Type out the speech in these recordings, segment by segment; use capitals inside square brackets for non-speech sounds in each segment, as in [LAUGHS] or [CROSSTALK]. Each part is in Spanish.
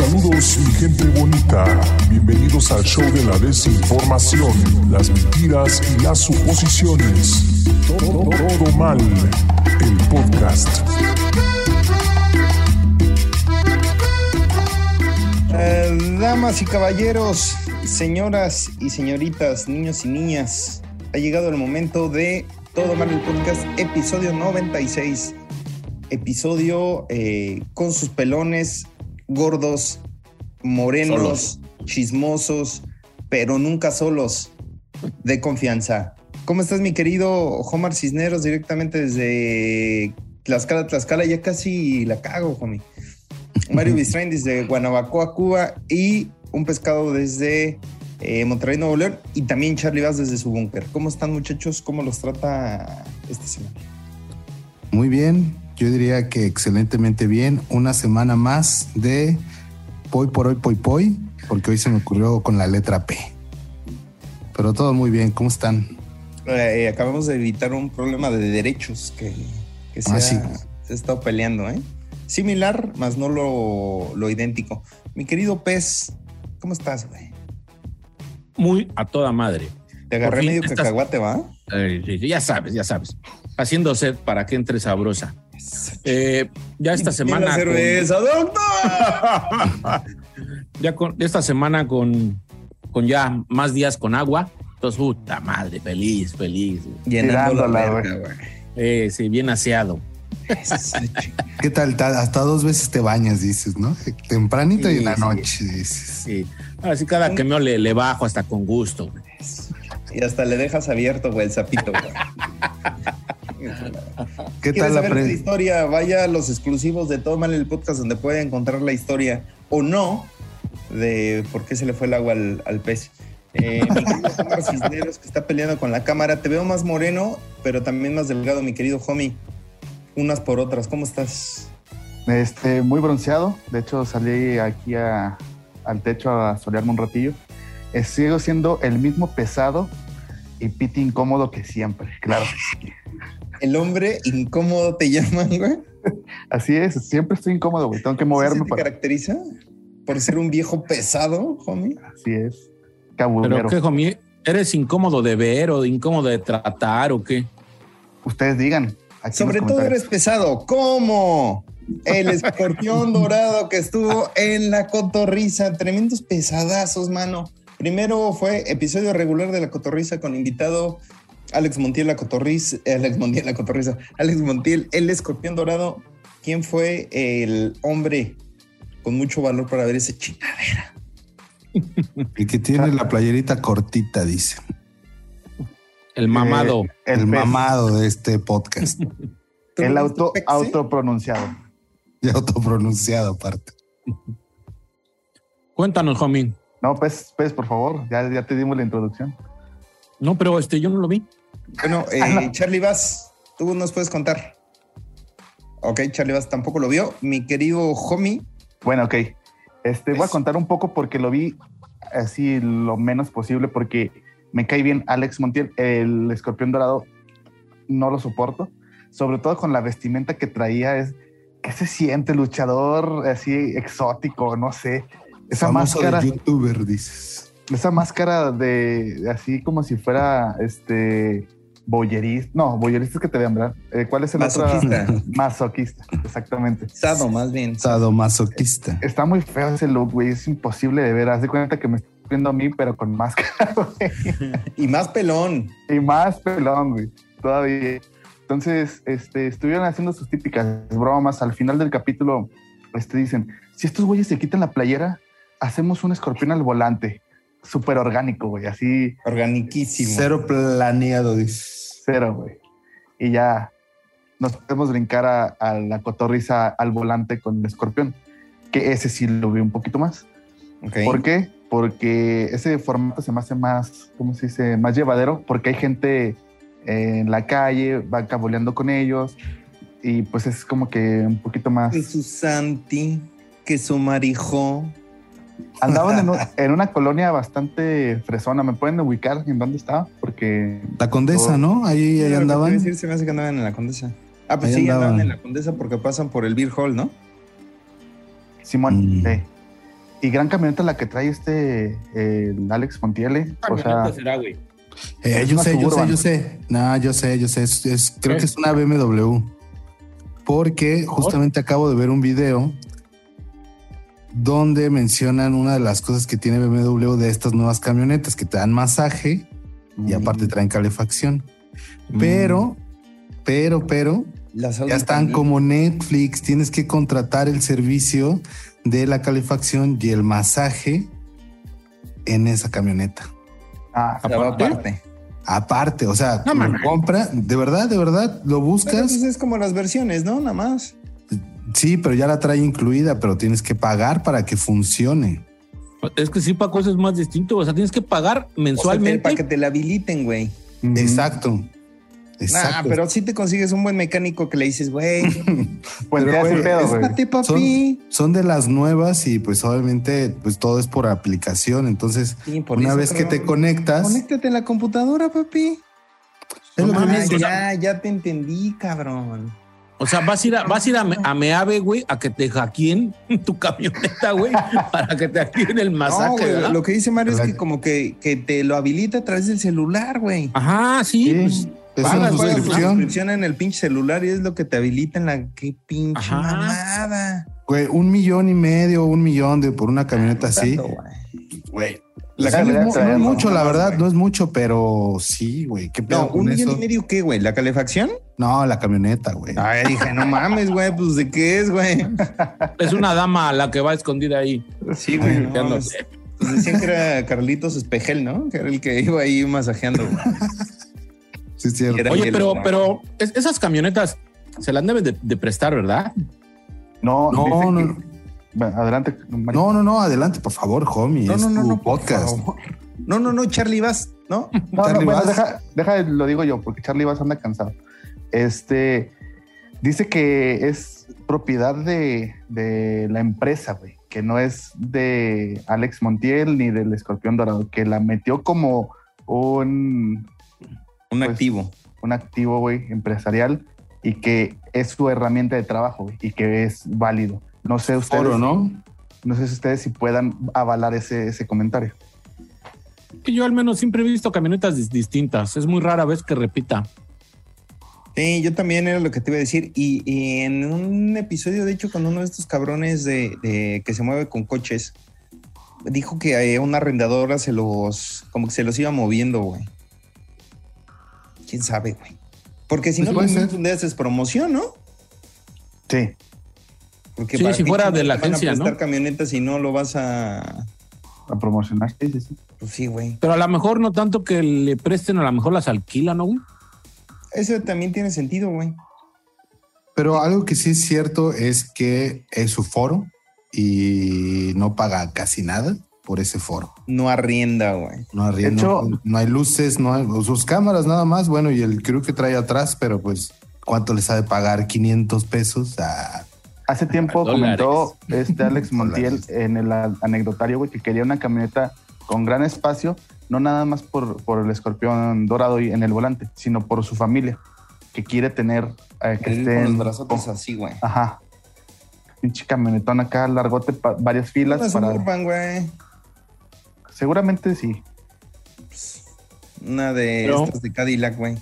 Saludos mi gente bonita, bienvenidos al show de la desinformación, las mentiras y las suposiciones. Todo, mal, el podcast. Eh, damas y caballeros, señoras y señoritas, niños y niñas, ha llegado el momento de Todo Mal el Podcast, episodio 96. Episodio eh, con sus pelones gordos, morenos, chismosos, pero nunca solos, de confianza. ¿Cómo estás, mi querido Omar Cisneros, directamente desde Tlaxcala, Tlaxcala? Ya casi la cago, homie. [LAUGHS] Mario Bistrain desde Guanabacoa, Cuba y un pescado desde eh, Monterrey, Nuevo León y también Charlie Vaz desde su búnker. ¿Cómo están muchachos? ¿Cómo los trata esta semana? Muy bien, yo diría que excelentemente bien. Una semana más de Poi por hoy, Poi Poi, porque hoy se me ocurrió con la letra P. Pero todo muy bien, ¿cómo están? Eh, acabamos de evitar un problema de derechos que, que se, Ah, ha, sí. se ha estado peleando, ¿eh? Similar, más no lo, lo idéntico. Mi querido Pez, ¿cómo estás, güey? muy a toda madre. Te agarré medio estás- cacahuate, ¿va? Ya sabes, ya sabes. Haciendo sed para que entre sabrosa. Eh, ya esta semana. la con- cerveza, doctor. [LAUGHS] ya con esta semana con, con ya más días con agua. Entonces, puta madre, feliz, feliz. Llenando la Tirándola, verga, güey. Eh, sí, bien aseado. ¿Qué tal? Ta- Hasta dos veces te bañas, dices, ¿no? Tempranito y en la noche, dices. Sí. Ahora sí, cada que me le, le bajo hasta con gusto. güey. Y hasta le dejas abierto, güey, el sapito, güey. ¿Qué ¿Quieres tal la historia? Vaya a los exclusivos de Todo Mal el Podcast donde puede encontrar la historia o no de por qué se le fue el agua al, al pez. Eh, mi querido Omar Cisneros que está peleando con la cámara. Te veo más moreno, pero también más delgado, mi querido homie. Unas por otras. ¿Cómo estás? Este, muy bronceado. De hecho, salí aquí a- al techo a solearme un ratillo. Eh, sigo siendo el mismo pesado y piti incómodo que siempre. Claro. El hombre incómodo te llaman, güey. Así es. Siempre estoy incómodo, güey. Tengo que moverme ¿Sí te para. caracteriza por ser un viejo pesado, homie? Así es. Pero Cabulero. qué, homie, ¿eres incómodo de ver o incómodo de tratar o qué? Ustedes digan. aquí Sobre todo eres pesado. ¿Cómo? El escorpión [LAUGHS] dorado que estuvo en la cotorriza. Tremendos pesadazos, mano. Primero fue episodio regular de la cotorriza con invitado Alex Montiel, la cotorriza. Alex Montiel, la cotorriza. Alex Montiel, el escorpión dorado. ¿Quién fue el hombre con mucho valor para ver ese chingadera? El que tiene la playerita cortita, dice. El mamado. Eh, El, pez. mamado de este podcast. [LAUGHS] ¿Tú El auto, autopronunciado. y autopronunciado aparte. Cuéntanos, homie. No, pues, pues, por favor. Ya, ya te dimos la introducción. No, pero este, yo no lo vi. Bueno, [LAUGHS] eh, Ah, no. Charlie Bass, tú nos puedes contar. Ok, Charlie Bass tampoco lo vio. Mi querido homie, Bueno, ok. Este, voy a Eso. contar un poco porque lo vi así lo menos posible porque me cae bien Alex Montiel, el escorpión dorado, no lo soporto. Sobre todo con la vestimenta que traía, es que se siente luchador así exótico, no sé. Esa Famoso máscara, de youtuber, dices. esa máscara de así como si fuera este boyerista. No, boyerista es que te vean, ¿verdad? Eh, ¿Cuál es el Masoquista. otro? [LAUGHS] Masoquista, exactamente. Sado más bien. Sadomasoquista. Está muy feo ese look, güey. Es imposible de ver. Haz de cuenta que me estoy viendo a mí, pero con máscara, [LAUGHS] güey. Y más pelón. Y más pelón, güey. Todavía. Entonces, este, estuvieron haciendo sus típicas bromas. Al final del capítulo, este, dicen, si estos güeyes se quitan la playera, hacemos un escorpión al volante. Súper orgánico, güey. Así, Organiquísimo. Cero planeado, dices. cero, güey. Y ya nos podemos brincar a, a la cotorriza al volante con el escorpión. Que ese sí lo vi un poquito más. Ok. ¿Por qué? Porque ese formato se me hace más, ¿cómo se dice? Más llevadero, porque hay gente en la calle, va caboleando con ellos y pues es como que un poquito más... Que su Santi, que su marijo. Andaban en, un- [LAUGHS] en una colonia bastante fresona, ¿me pueden ubicar en dónde estaba? Porque La condesa, ¿no? Ahí, ahí Era lo que te iba a andaban. decir, se me hace que andaban en la Condesa. Ah, pues Ahí sí, andaban andaban. en la Condesa porque pasan por el Beer Hall, ¿no? Simón, Mm. sí. Y gran camioneta la que trae este el Alex Montiele. O sea, será, güey. Eh, yo sé, yo sé, yo sé. No, yo sé, yo sé. Es- es- creo ¿Qué? que es una BMW. Porque justamente acabo de ver un video donde mencionan una de las cosas que tiene BMW de estas nuevas camionetas que te dan masaje y aparte traen calefacción. Pero, pero, pero, Las ya están también. como Netflix. Tienes que contratar el servicio de la calefacción y el masaje en esa camioneta. ah, va aparte. aparte. Aparte, o sea, No lo compra, de verdad, de verdad, lo Pero, buscas. pues, es como las versiones, ¿no? Nada más. Sí, pero ya la trae incluida, pero tienes que pagar para que funcione. Es que sí, Paco, eso es más distinto. O sea, tienes que pagar mensualmente. para que te la habiliten, güey. Exacto. Exacto. Nah, pero si te consigues un buen mecánico que le dices, güey, [LAUGHS] Pues Pero, te hace güey, pedo, güey. espate, papi. Son de las nuevas y pues obviamente pues todo es por aplicación. Entonces, Sí, por una eso, vez que te conectas, Conéctate a la computadora, papi. Ah, ya, ya te entendí, cabrón. O sea, vas a ir a, vas a, ir a, Me- a Meave, güey, a que te hackeen [LAUGHS] tu camioneta, güey, para que te hackeen el No, masaje. güey, lo que dice Mario es que como que, que te lo habilita a través del celular, güey. Ajá, sí. Sí, pues, es pagas, una suscripción. en el pinche celular y es lo que te habilita en la qué pinche Ajá. mamada. Güey, un millón y medio, un millón de por una camioneta así. Güey. La Sí, no, es no mucho, la verdad, no es mucho, pero sí, güey. ¿Qué pedo No, con un millón y medio, ¿qué, güey? ¿La calefacción? No, la camioneta, güey. Ay, dije, no mames, güey, pues ¿de qué es, güey? es una dama la que va escondida ahí. Sí, güey. No, pues, pues decían que era Carlitos Espejel, ¿no? Que era el que iba ahí masajeando. güey. Sí, es cierto. Era Oye, pero, pero es- esas camionetas se las deben de, de prestar, ¿verdad? No, No, no. Adelante. Mario. No, no, no, adelante, por favor, homie. No, es no, no, tu no, podcast. No, no, no, Charlie Vas, ¿no? [LAUGHS] No, no, Charlie bueno, Bass. deja, deja, lo digo yo, porque Charlie Bass anda cansado. Este dice que es propiedad de, de la empresa, güey, que no es de Alex Montiel ni del Escorpión Dorado, que la metió como un, Un Pues, activo. un activo, güey, empresarial y que es su herramienta de trabajo güey, y que es válido. No sé ustedes, ¿no? no sé si ustedes si puedan avalar ese, ese comentario. Que yo al menos siempre he visto camionetas dis- distintas. Es muy rara vez que repita. Sí, yo también era lo que te iba a decir. Y, y en un episodio, de hecho, con uno de estos cabrones de, de que se mueve con coches, dijo que a una arrendadora se los, como que se los iba moviendo, güey. ¿Quién sabe, güey? Porque si Pues no, pues, haces promoción, ¿no? Sí, Porque Sí, para si fuera de te la van a agencia, ¿no? prestar camionetas y no lo vas a... a promocionar. Sí, sí, sí. Pues sí, güey. Pero a lo mejor no tanto que le presten, a lo mejor las alquilan, ¿no? güey? Eso también tiene sentido, güey. Pero algo que sí es cierto es que es su foro y no paga casi nada por ese foro. No arrienda, güey. No, hecho- no, no hay luces, no hay sus cámaras nada más. Bueno, y el crew que trae atrás, pero pues, ¿cuánto les ha de pagar? 500 pesos a Hace tiempo Dólares. comentó [LAUGHS] este Alex Montiel en el anecdotario, güey, que quería una camioneta con gran espacio, no nada más por, por el escorpión dorado y en el volante, sino por su familia, que quiere tener eh, que estén con los brazotes así, güey. Ajá. Pinche camionetón acá, largote, pa- varias filas Una para. Güey. Seguramente sí. Una de Pero- estas de Cadillac, güey.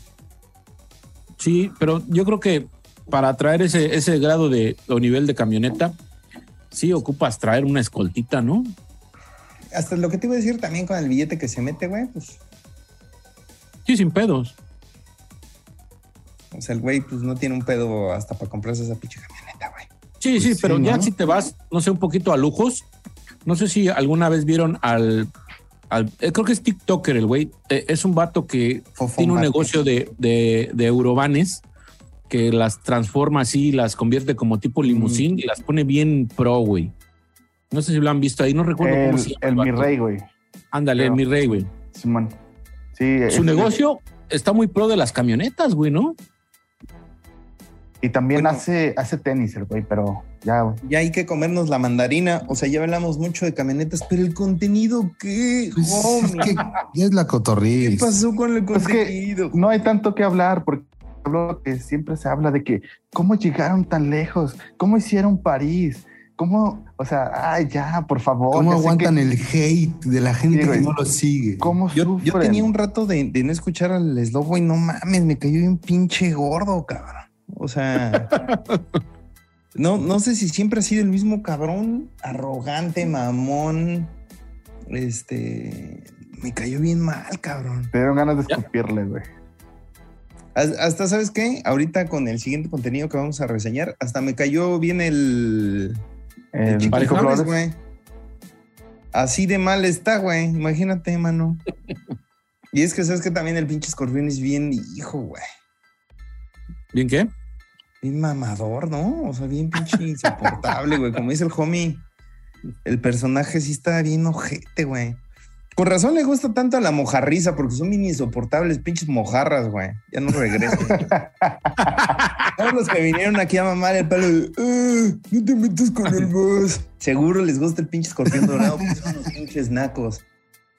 Sí, pero yo creo que para traer ese, ese grado de o nivel de camioneta, sí ocupas traer una escoltita, ¿no? Hasta lo que te iba a decir también con el billete que se mete, güey, pues, Sí, sin pedos. o sea, el güey, pues no tiene un pedo hasta para comprarse esa pinche camioneta, güey. Sí, Pues sí, sí, pero ya si te vas, no sé, un poquito a lujos, no sé si alguna vez vieron al, al- eh, creo que es TikToker el güey, eh, es un vato que Fofo tiene un negocio de, de, de eurovanes que las transforma así, las convierte como tipo limusín y las pone bien pro, güey. No sé si lo han visto ahí, no recuerdo El, cómo se llama. el mi rey, güey. Ándale, el mi rey, güey. Simón. Sí, Su es- negocio está muy pro de las camionetas, güey, ¿no? Y también Bueno. hace, hace tenis el güey, pero ya, güey. Ya hay que comernos la mandarina. O sea, ya hablamos mucho de camionetas, pero el contenido, ¿qué? Pues, es homie? que ya es la ¿Qué cotorriz. pasó con el Pues que contenido? no hay tanto que hablar porque hablo que siempre se habla de que cómo llegaron tan lejos, cómo hicieron París, ¿Cómo? O sea, ay, ya, por favor. ¿Cómo aguantan que- el hate de la gente Sí, que no lo sigue? ¿Cómo Yo, yo tenía un rato de, de no escuchar al Slobo y no mames, me cayó bien pinche gordo, cabrón. O sea, [LAUGHS] no, no sé si siempre ha sido el mismo cabrón, arrogante, mamón. Este, me cayó bien mal, cabrón. Te dieron ganas de escupirle, güey. Has- Hasta, ¿sabes qué? Ahorita con el siguiente contenido que vamos a reseñar, hasta me cayó bien el, el Flores. güey. Así de mal está, güey. Imagínate, mano. [LAUGHS] Y es que sabes que también el pinche escorpión es bien hijo, güey. ¿Bien qué? Bien mamador, ¿no? O sea, bien pinche [LAUGHS] insoportable, güey. Como dice el homie, el personaje sí está bien ojete, güey. Con razón le gusta tanto a la mojarriza, porque son bien insoportables, pinches mojarras, güey. Ya no regresan. [LAUGHS] Todos los que vinieron aquí a mamar el palo de, "Ah, no te metas con el boss. Seguro les gusta el pinche escorpión dorado, porque son unos pinches nacos.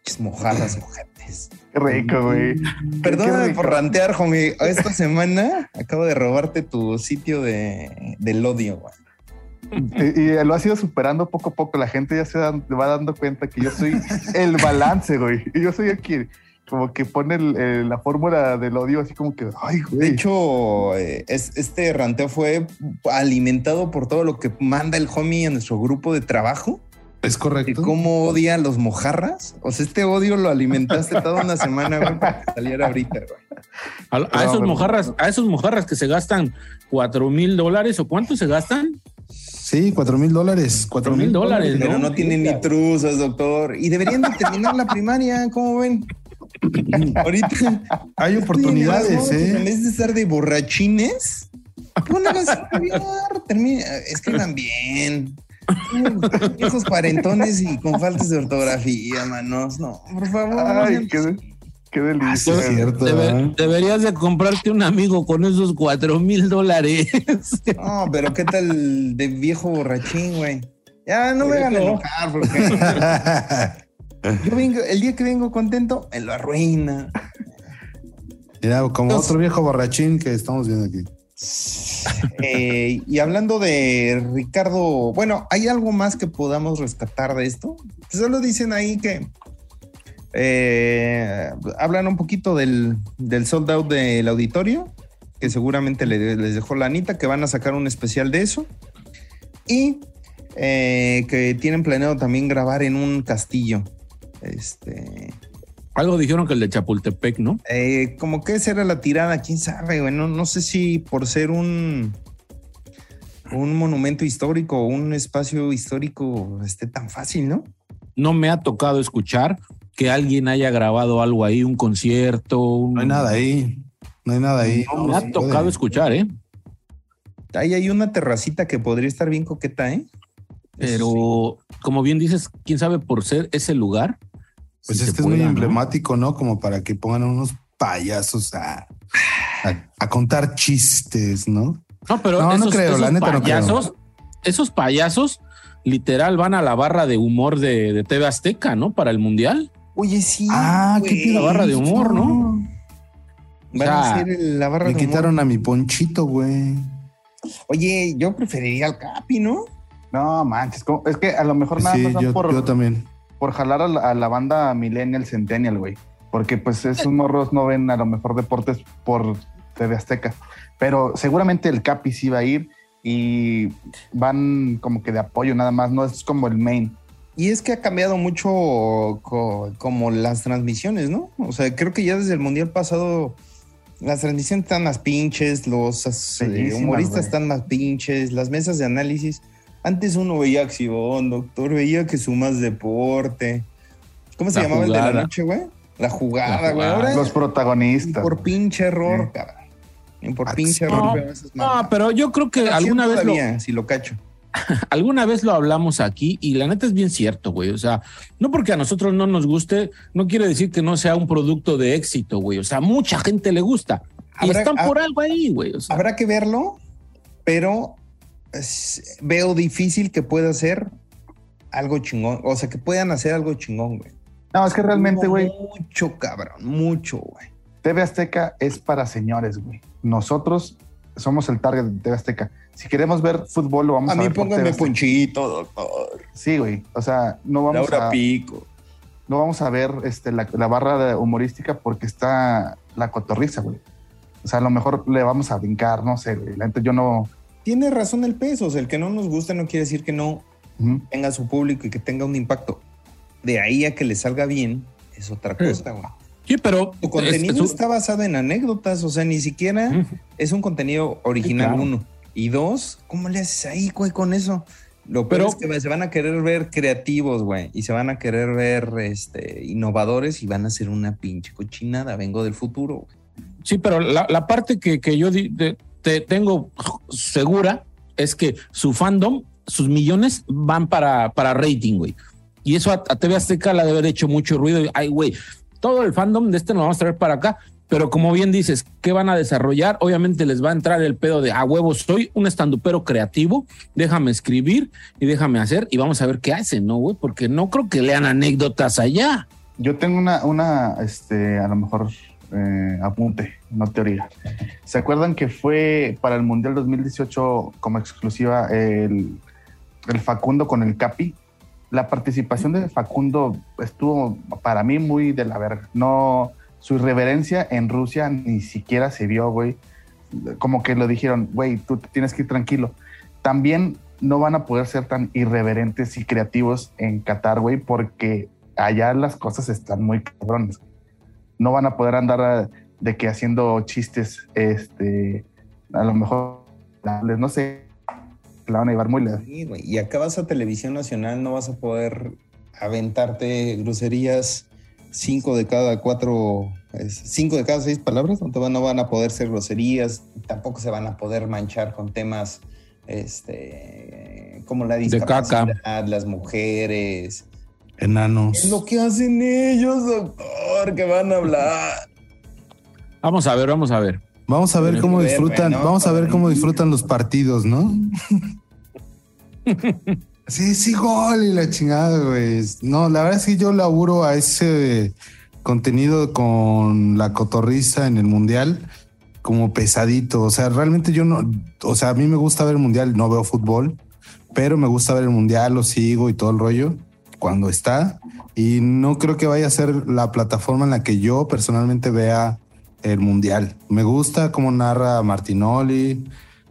Pinches mojarras, ojetes. Qué rico, güey. Perdóname rico. por rantear, homie. Esta semana acabo de robarte tu sitio de, del odio, güey. Y, y lo ha sido superando poco a poco. La gente ya se va dando cuenta que yo soy el balance, güey. Y yo soy el que como que pone el- el- la fórmula del odio así como que, ay, güey. De hecho, eh, es- este ranteo fue alimentado por todo lo que manda el homie a nuestro grupo de trabajo. ¿Es Y correcto? cómo odia a los mojarras. O sea, este odio lo alimentaste toda una semana, güey, para que saliera ahorita, güey. A, a No, esos mojarras, a esos mojarras que se gastan cuatro mil dólares o cuánto se gastan? Sí, cuatro mil dólares. Cuatro mil dólares, Pero no, ¿no? tienen ni truzas, doctor. Y deberían de terminar la primaria, ¿cómo ven? [CLEARS THROAT] Ahorita Hay oportunidades, En ¿eh? vez de estar de borrachines, pónganse a estudiar, termina, escriban bien. Esos cuarentones y con faltas de ortografía, manos. No, por favor. Ay, qué, qué delicia. Sí, es cierto. Debe- ¿eh? deberías de comprarte un amigo con esos cuatro mil dólares. [LAUGHS] No, pero ¿qué tal de viejo borrachín, güey? Ya no me hagan No. enojar porque [LAUGHS] yo vengo, el día que vengo contento, me lo arruina. Mira, como Entonces- otro viejo borrachín que estamos viendo aquí. Eh, y hablando de Ricardo, bueno, ¿hay algo más que podamos rescatar de esto? Solo dicen ahí que eh, hablan un poquito del, del sold out del auditorio, que seguramente le- les dejó la Anita, que van a sacar un especial de eso. Y eh, que tienen planeado también grabar en un castillo. Este, Algo dijeron que el de Chapultepec, ¿no? eh, como que esa era la tirada, quién sabe, güey. No, no sé si por ser un, un monumento histórico o un espacio histórico esté tan fácil, ¿no? No me ha tocado escuchar que alguien haya grabado algo ahí, un concierto. un- No hay nada ahí. No hay nada ahí. No me ha tocado puede. escuchar, ¿eh? Ahí hay una terracita que podría estar bien coqueta, ¿eh? Pero como bien dices, quién sabe por ser ese lugar. Pues si es muy emblemático, ¿no? Como para que pongan unos payasos a, a, a contar chistes, ¿no? No, pero No, no esos, creo, la esos neta no creo. payasos, esos payasos literal van a la barra de humor de, de TV Azteca, ¿no? Para el mundial. Oye, sí. Ah, qué pido. La barra de humor, ¿no? Van a O sea, hacer el- la barra Me de humor. quitaron a mi ponchito, güey. Oye, yo preferiría al Capi, ¿no? No manches, ¿cómo? es que a lo mejor nada Sí, más yo, por, yo también. por jalar a la, a la banda Millennial Centennial, güey. Porque pues esos [LAUGHS] morros no ven a lo mejor deportes por TV Azteca. Pero seguramente el Capi sí va a ir y van como que de apoyo nada más, no es como el main. Y es que ha cambiado mucho co- como las transmisiones, ¿no? O sea, creo que ya desde el Mundial pasado las transmisiones están más pinches, los eh, humoristas están más pinches, las mesas de análisis. Antes uno veía acción, doctor, veía que sumas deporte. ¿Cómo se La llamaba el de la noche, güey? La jugada, güey. Los protagonistas. por pinche error, Sí. cabrón. Ni por pinche no, error. No, pero yo creo que alguna vez, lo, todavía, si lo cacho. [LAUGHS] alguna vez lo hablamos aquí y la neta es bien cierto, güey. O sea, no porque a nosotros no nos guste, no quiere decir que no sea un producto de éxito, güey. O sea, mucha gente le gusta. Y Habrá- están ha- por algo ahí, güey. O sea, Habrá que verlo, pero es- veo difícil que pueda ser algo chingón. O sea, que puedan hacer algo chingón, güey. No, es que realmente, güey, Mucho, cabrón. Mucho, güey. TV Azteca es para señores, güey. Nosotros somos el target de TV Azteca. Si queremos ver fútbol, lo vamos a, A mí ver. por póngame TV Azteca. Ponchito, doctor. Sí, güey. O sea, no vamos Laura a, Pico. no vamos a ver este, la, la barra de humorística porque está la cotorriza, güey. O sea, a lo mejor le vamos a brincar, no sé, güey. La neta, yo no. Tiene razón el peso. O sea, el que no nos gusta no quiere decir que no tenga su público y que tenga un impacto. De ahí a que le salga bien es otra cosa, güey. Sí, pero Tu contenido es- es- está basado en anécdotas, o sea, ni siquiera es un contenido original, Sí, claro. uno. Y dos, ¿cómo le haces ahí, güey, con eso? Lo peor Pero- es que se van a querer ver creativos, güey, y se van a querer ver este, innovadores y van a ser una pinche cochinada. Vengo del futuro, güey. Sí, pero la, la parte que, que yo di- de- te tengo segura es que su fandom, sus millones van para, para rating, güey. Y eso a, a TV Azteca le ha de haber hecho mucho ruido. Ay, güey, todo el fandom de este nos vamos a traer para acá. Pero como bien dices, ¿qué van a desarrollar? Obviamente les va a entrar el pedo de a huevo, soy un estandupero creativo, déjame escribir y déjame hacer y vamos a ver qué hacen, ¿no, güey? Porque no creo que lean anécdotas allá. Yo tengo una, una este, a lo mejor eh, apunte, no teoría. ¿Se acuerdan que fue para el Mundial 2018 como exclusiva el, el Facundo con el Capi? La participación de Facundo estuvo para mí muy de la verga. No, su irreverencia en Rusia ni siquiera se vio, güey. Como que lo dijeron, güey, tú tienes que ir tranquilo. También no van a poder ser tan irreverentes y creativos en Qatar, güey, porque allá las cosas están muy cabrones. No van a poder andar a- de que haciendo chistes, este, a lo mejor, no sé, la van a llevar muy lejos. Sí, güey. Y acá vas a televisión nacional, no vas a poder aventarte groserías cinco de cada cuatro, cinco de cada seis palabras, no, te van, no van a poder ser groserías, tampoco se van a poder manchar con temas este, como la De caca. discapacidad, las mujeres. Enanos. Es lo que hacen ellos, doctor, que van a hablar. [LAUGHS] Vamos a ver, vamos a ver. Vamos a ver cómo disfrutan, vamos a ver cómo disfrutan los partidos, ¿no? [LAUGHS] Sí, sí, gol y la chingada, güey. No, la verdad es que yo laburo a ese contenido con la cotorriza en el mundial como pesadito. O sea, realmente yo no, o sea, a mí me gusta ver el mundial, no veo fútbol, pero me gusta ver el mundial, lo sigo y todo el rollo cuando está. Y no creo que vaya a ser la plataforma en la que yo personalmente vea el mundial. Me gusta cómo narra Martinoli,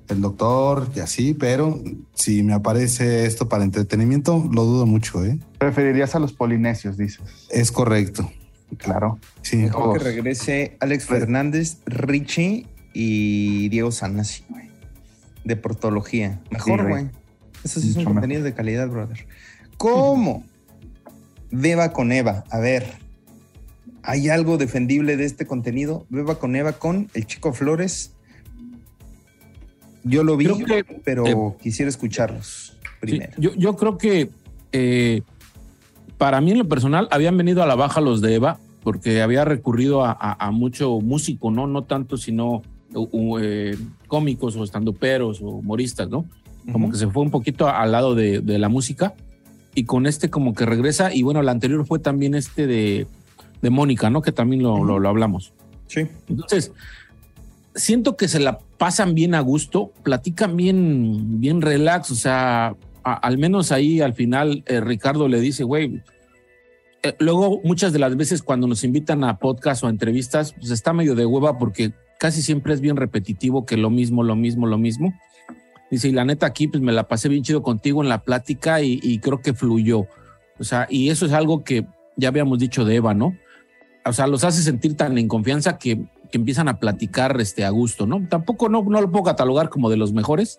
el doctor y así, pero si me aparece esto para entretenimiento, lo dudo mucho, ¿eh? Preferirías a los polinesios, dices. Es correcto. Claro. Sí. Mejor que regrese Alex Fernández, Richie y Diego Sanasi, güey. De portología. Mejor, güey. güey. Esos sí son Mucho contenidos de calidad, brother. ¿Cómo? Beba con Eva. A ver. ¿Hay algo defendible de este contenido? Beba con Eva con el chico Flores. Yo lo vi, que, pero eh, quisiera escucharlos Sí, primero. yo, yo creo que eh, para mí en lo personal habían venido a la baja los de Eva porque había recurrido a, a- a mucho músico, ¿no? No tanto, sino u- u- eh, cómicos o estandoperos o humoristas, ¿no? Como que se fue un poquito al lado de, de la música y con este como que regresa y bueno, la anterior fue también este de, de Mónica, ¿no? Que también lo, lo- lo hablamos. Sí. Entonces, siento que se la pasan bien a gusto, platican bien, bien relax, o sea, al menos ahí al final eh, Ricardo le dice, güey, eh, luego muchas de las veces cuando nos invitan a podcast o a entrevistas, pues está medio de hueva porque casi siempre es bien repetitivo que lo mismo, lo mismo, lo mismo. Dice, y la neta aquí pues me la pasé bien chido contigo en la plática y creo que fluyó. O sea, y eso es algo que ya habíamos dicho de Eva, ¿no? O sea, los hace sentir tan en confianza que, que empiezan a platicar este, a gusto, ¿no? Tampoco no, no lo puedo catalogar como de los mejores,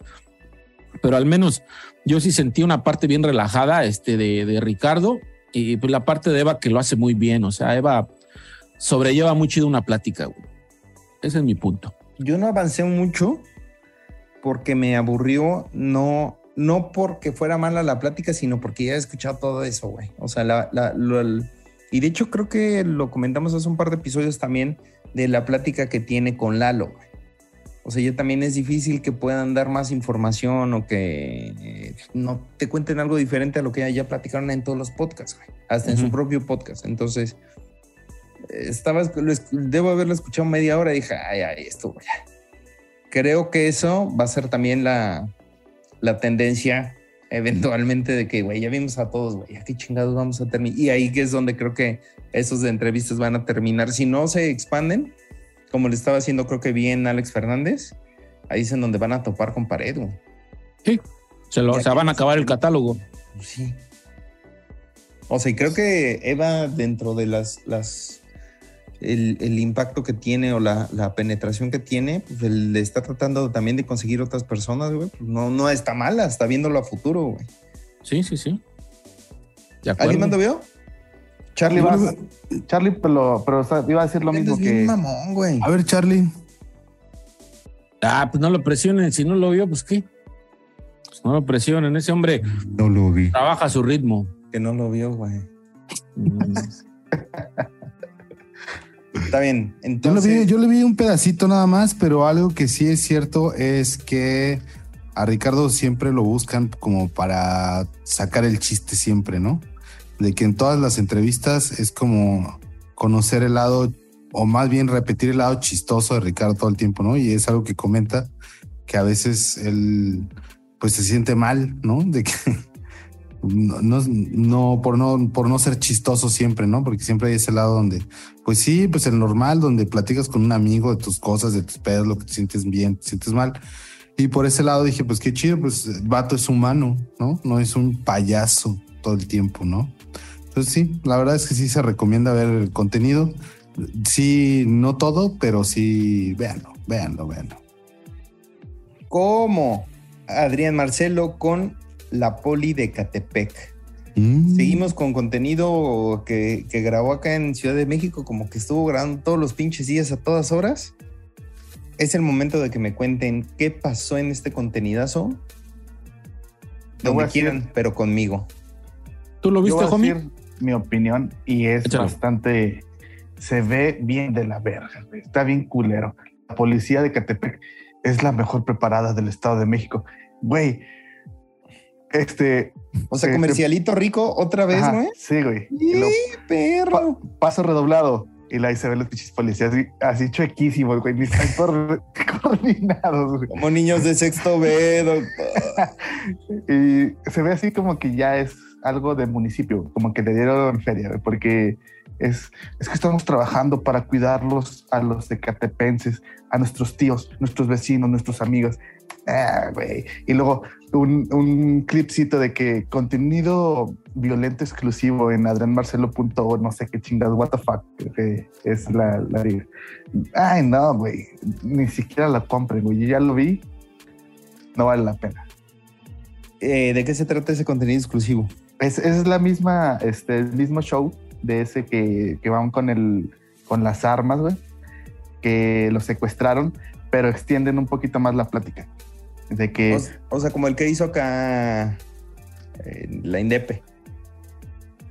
pero al menos yo sí sentí una parte bien relajada este, de, de Ricardo y pues la parte de Eva que lo hace muy bien. O sea, Eva sobrelleva muy chido una plática. güey. Ese es mi punto. Yo no avancé mucho porque me aburrió, no, no porque fuera mala la plática, sino porque ya he escuchado todo eso, güey. O sea, la, la- lo- el- y de hecho creo que lo comentamos hace un par de episodios también de la plática que tiene con Lalo. O sea, ya también es difícil que puedan dar más información o que eh, no te cuenten algo diferente a lo que ya, platicaron en todos los podcasts, güey. Hasta en su propio podcast. Entonces, estaba, lo esc- debo haberlo escuchado media hora y dije, ay, ay, esto, güey. creo que eso va a ser también la, la tendencia eventualmente de que, güey, ya vimos a todos, güey, ¿a qué chingados vamos a terminar? Y ahí que es donde creo que esos de entrevistas van a terminar. Si no se expanden, como le estaba haciendo creo que bien Alex Fernández, ahí es en donde van a topar con pared, güey. Sí, se, lo, aquí van a se acabar el catálogo. Sí. O sea, y creo que Eva, dentro de las, las el, el impacto que tiene o la, la penetración que tiene, pues él le está tratando también de conseguir otras personas, güey. Pues no, no está mala, está viéndolo a futuro, güey. Sí, sí, sí. ¿Alguien más lo vio? Charlie, Charlie, pero, pero o sea, iba a decir lo mismo que. mamón, güey. A ver, Charlie. Ah, pues no lo presionen. Si no lo vio, pues qué. Pues no lo presionen. Ese hombre No lo vi. trabaja a su ritmo. Que no lo vio, güey. [LAUGHS] [LAUGHS] Está bien. Yo le, Entonces, vi, yo le vi un pedacito nada más, pero algo que sí es cierto es que a Ricardo siempre lo buscan como para sacar el chiste siempre, ¿no? De que en todas las entrevistas es como conocer el lado, o más bien repetir el lado chistoso de Ricardo todo el tiempo, ¿no? Y es algo que comenta que a veces él pues se siente mal, ¿no? De que no, no, por no por no ser chistoso siempre, ¿no? Porque siempre hay ese lado donde pues sí, pues el normal, donde platicas con un amigo de tus cosas, de tus pedos, lo que te sientes bien, te sientes mal. Y por ese lado dije, pues qué chido, pues vato es humano, ¿no? No es un payaso todo el tiempo, ¿no? Entonces sí, la verdad es que sí se recomienda ver el contenido. Sí, no todo, pero sí, véanlo, véanlo, véanlo. ¿cómo? Adrián Marcelo con la poli de Catepec. Mm. Seguimos con contenido que, que grabó acá en Ciudad de México, como que estuvo grabando todos los pinches días a todas horas. Es el momento de que me cuenten qué pasó en este contenidazo. Donde a decir- quieran, pero conmigo. ¿Tú lo viste, voy a homie? decir mi opinión y es Échale. bastante. Se ve bien de la verga. Está bien culero. La policía de Catepec es la mejor preparada del Estado de México. Güey, este. O sea, Este- comercialito rico otra vez, ajá, güey. Sí, güey. Y luego, ¡Sí, perro! paso redoblado. Y la ven los pinches policías así, así chuequísimos, güey. Ni están coor- coordinados, güey. Como niños de sexto B, doctor. [LAUGHS] Y se ve así como que ya es algo de municipio, como que le dieron feria, güey, porque es, es que estamos trabajando para cuidarlos a los decatepenses, a nuestros tíos, nuestros vecinos, nuestros amigos. Ah, güey. Y luego un, un clipcito de que contenido violento exclusivo en adrianmarcelo.o, no sé qué chingados, what the fuck, que es la, la. Ay, no, güey. Ni siquiera la compren, güey. Yo ya lo vi. No vale la pena. Eh, ¿De qué se trata ese contenido exclusivo? Es, es la misma, este, el mismo show de ese que, que van con el, con las armas, güey, que los secuestraron, pero extienden un poquito más la plática. De que, O, o sea, como el que hizo acá eh, la Indepe.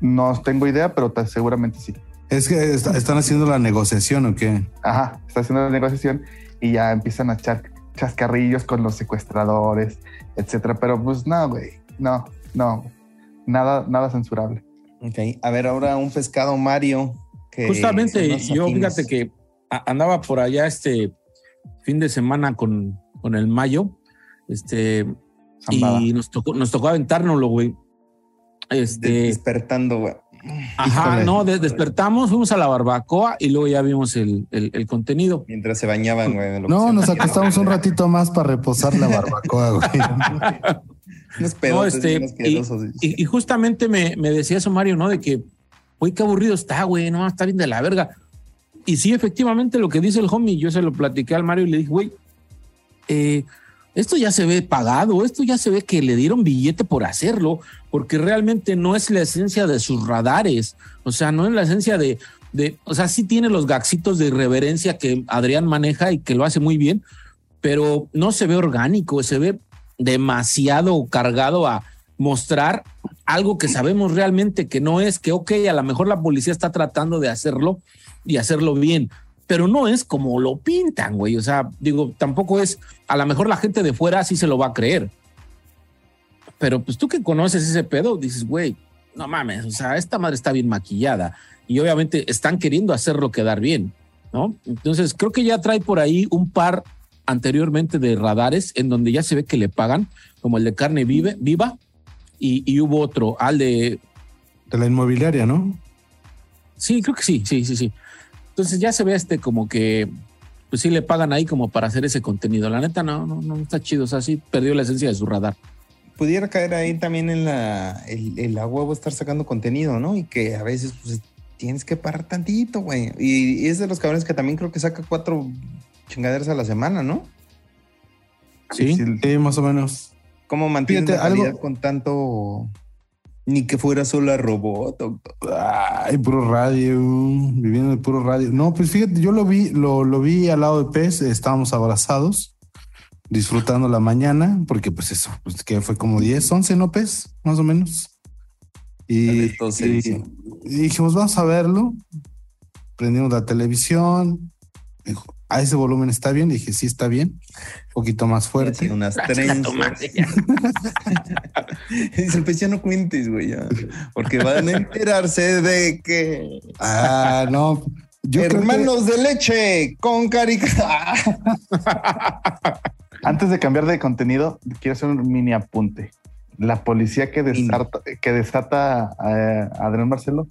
no tengo idea, pero seguramente sí. Es que est- están haciendo la negociación o qué? Ajá, está haciendo la negociación y ya empiezan a echar chascarrillos con los secuestradores, etcétera. Pero pues no, güey, no, no, nada, nada censurable. Ok, a ver, ahora un pescado Mario. Que Justamente, yo afines. fíjate que andaba por allá este fin de semana con, con el Mayo, este, Zambada. y nos tocó, nos tocó aventárnoslo, güey. De- Este, despertando, güey. ajá, híjole. no, de- despertamos, fuimos a la barbacoa y luego ya vimos el, el- el contenido. Mientras se bañaban, güey. No, nos acostamos un ratito más para reposar la barbacoa, güey. [LAUGHS] Unos pedotes este, y justamente me, me decía eso, Mario, ¿no? De que, güey, qué aburrido está, güey, no, está bien de la verga. Y sí, efectivamente, lo que dice el homie, yo se lo platiqué al Mario y le dije, güey, eh, esto ya se ve pagado, esto ya se ve que le dieron billete por hacerlo, porque realmente no es la esencia de sus radares, o sea, no es la esencia de, de o sea, sí tiene los gaxitos de irreverencia que Adrián maneja y que lo hace muy bien, pero no se ve orgánico, se ve demasiado cargado a mostrar algo que sabemos realmente que no es que, ok, a lo mejor la policía está tratando de hacerlo y hacerlo bien, pero no es como lo pintan, güey. O sea, digo, tampoco es, a lo mejor la gente de fuera sí se lo va a creer. Pero pues tú que conoces ese pedo, dices, güey, no mames, o sea, esta madre está bien maquillada y obviamente están queriendo hacerlo quedar bien, ¿no? Entonces creo que ya trae por ahí un par anteriormente de radares en donde ya se ve que le pagan, como el de carne vive, viva, y, y hubo otro, al de... De la inmobiliaria, ¿no? Sí, creo que sí, sí, sí, sí. Entonces ya se ve este como que, pues sí le pagan ahí como para hacer ese contenido. La neta no, no, no está chido, o sea, sí perdió la esencia de su radar. Pudiera caer ahí también en la, el, el a huevo estar sacando contenido, ¿no? Y que a veces pues tienes que parar tantito, güey. Y, y es de los cabrones que también creo que saca cuatro chingaderas a la semana, ¿no? Sí. Sí, más o menos. ¿Cómo mantienes Fíjate, la calidad algo- con tanto... Ni que fuera sola robot. Ay, puro radio, viviendo de puro radio. No, pues fíjate, yo lo vi, lo, lo vi al lado de Pez, estábamos abrazados, disfrutando la mañana, porque pues eso, pues que fue como 10, 11, ¿no, Pez? Más o menos. Y, Entonces, y dijimos, vamos a verlo. Prendimos la televisión. Dijo, a ese volumen está bien. Dije, sí, está bien. Un poquito más fuerte. unas [LAUGHS] Ah, trenzas. [LAUGHS] Dice, pues ya no cuentes, güey, ya. Porque van a enterarse de que... Ah, no. Yo creo que- Hermanos de leche con carica. [LAUGHS] Antes de cambiar de contenido, quiero hacer un mini apunte. La policía que desata, que desata a Adrián Marcelo,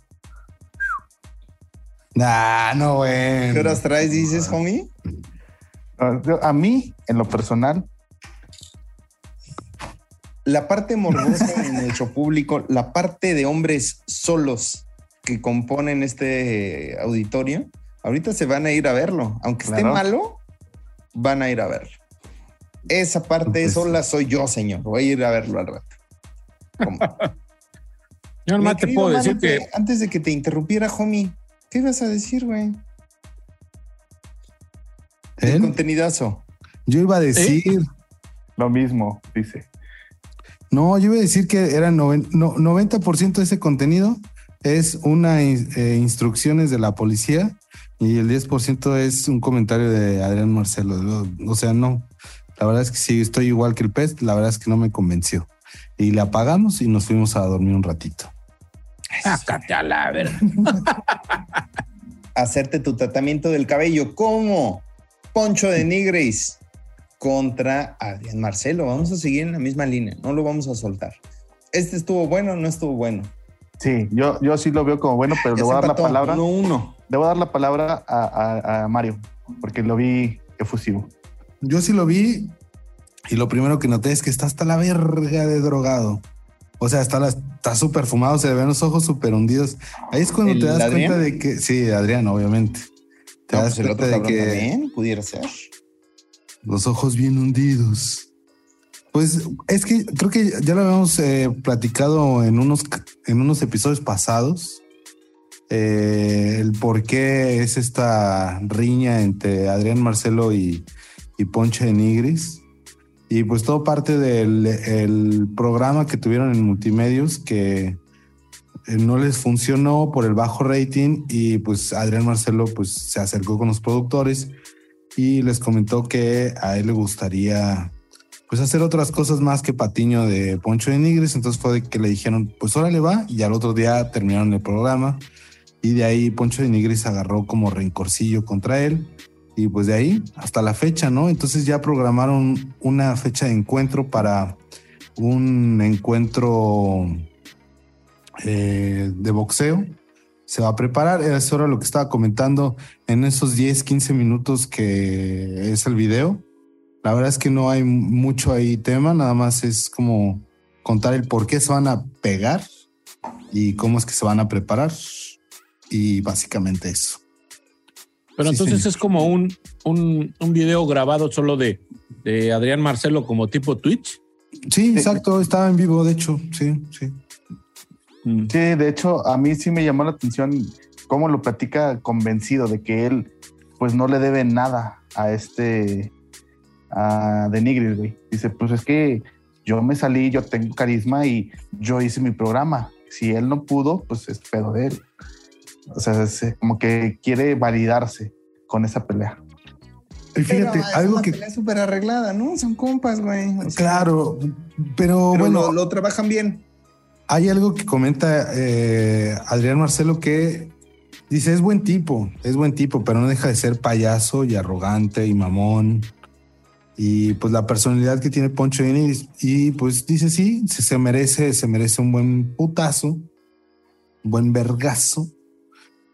Ah, no, bueno. ¿Qué horas traes, dices, homie? ah, a mí, en lo personal, La parte morbosa de nuestro público, la parte de hombres solos que componen este auditorio, ahorita se van a ir a verlo. Aunque esté Claro. malo, van a ir a verlo. Esa parte Pues- sola soy yo, señor. Voy a ir a verlo al rato. ¿Cómo? [LAUGHS] Yo nomás te puedo decir que Antes de que te interrumpiera, homie, ¿qué ibas a decir, güey? El contenidazo. Yo iba a decir, lo mismo, dice. no, yo iba a decir que era noven- no, 90% de ese contenido es una eh, instrucciones de la policía y el 10% es un comentario de Adrián Marcelo. O- O sea, no. La verdad es que sí, estoy igual que el pez. La verdad es que no me convenció. Y le apagamos y nos fuimos a dormir un ratito. Sácate a la ver. [LAUGHS] hacerte tu tratamiento del cabello como Poncho de Nigris contra Adrián Marcelo. Vamos a seguir en la misma línea, no lo vamos a soltar. Este estuvo bueno, no estuvo bueno. Sí, yo, yo sí lo veo como bueno, pero Ya le voy se a dar la palabra. uno, uno. Le voy a dar la palabra a, a- a Mario, porque lo vi efusivo. Yo sí lo vi y lo primero que noté es que está hasta la verga de drogado. O sea, está la- está súper fumado, se le ven los ojos súper hundidos. Ahí es cuando ¿El te das Adrián? cuenta de que, sí, Adrián, obviamente. Te No, das pues cuenta de que también pudiera ser. los ojos bien hundidos. Pues es que creo que ya lo habíamos eh, platicado en unos, en unos episodios pasados. eh, el por qué es esta riña entre Adrián Marcelo y, y Ponche de Nigris. Y pues todo parte del el programa que tuvieron en multimedios que eh, no les funcionó por el bajo rating y pues Adrián Marcelo pues se acercó con los productores y les comentó que a él le gustaría pues hacer otras cosas más que Patiño de Poncho de Nigris. Entonces fue que le dijeron, pues órale va. Y al otro día terminaron el programa. Y de ahí Poncho de Nigris agarró como rencorcillo contra él. Y pues de ahí hasta la fecha, ¿no? Entonces ya programaron una fecha de encuentro para un encuentro eh, de boxeo. Se va a preparar. Eso era lo que estaba comentando en esos 10, 15 minutos que es el video. La verdad es que no hay mucho ahí tema, nada más es como contar el por qué se van a pegar y cómo es que se van a preparar. Y básicamente eso. Pero Sí, entonces señor. es como un, un, un video grabado solo de, de Adrián Marcelo como tipo Twitch. Sí, exacto, estaba en vivo, de hecho, sí, sí. Mm. Sí, de hecho, a mí sí me llamó la atención cómo lo platica convencido de que él, pues no le debe nada a este, a Denigris, güey. Dice, pues es que yo me salí, yo tengo carisma y yo hice mi programa. Si él no pudo, pues es pedo de él. O sea, es como que quiere validarse con esa pelea. Y fíjate, Pero es algo una que, pelea súper arreglada, ¿no? Son compas, güey. O sea, claro, pero, Pero bueno, lo, lo trabajan bien. hay algo que comenta eh, Adrián Marcelo que dice, es buen tipo, es buen tipo, pero no deja de ser payaso y arrogante y mamón. y pues la personalidad que tiene Poncho Nigris. Y pues dice, sí, se, se merece, se merece un buen putazo, un buen vergazo.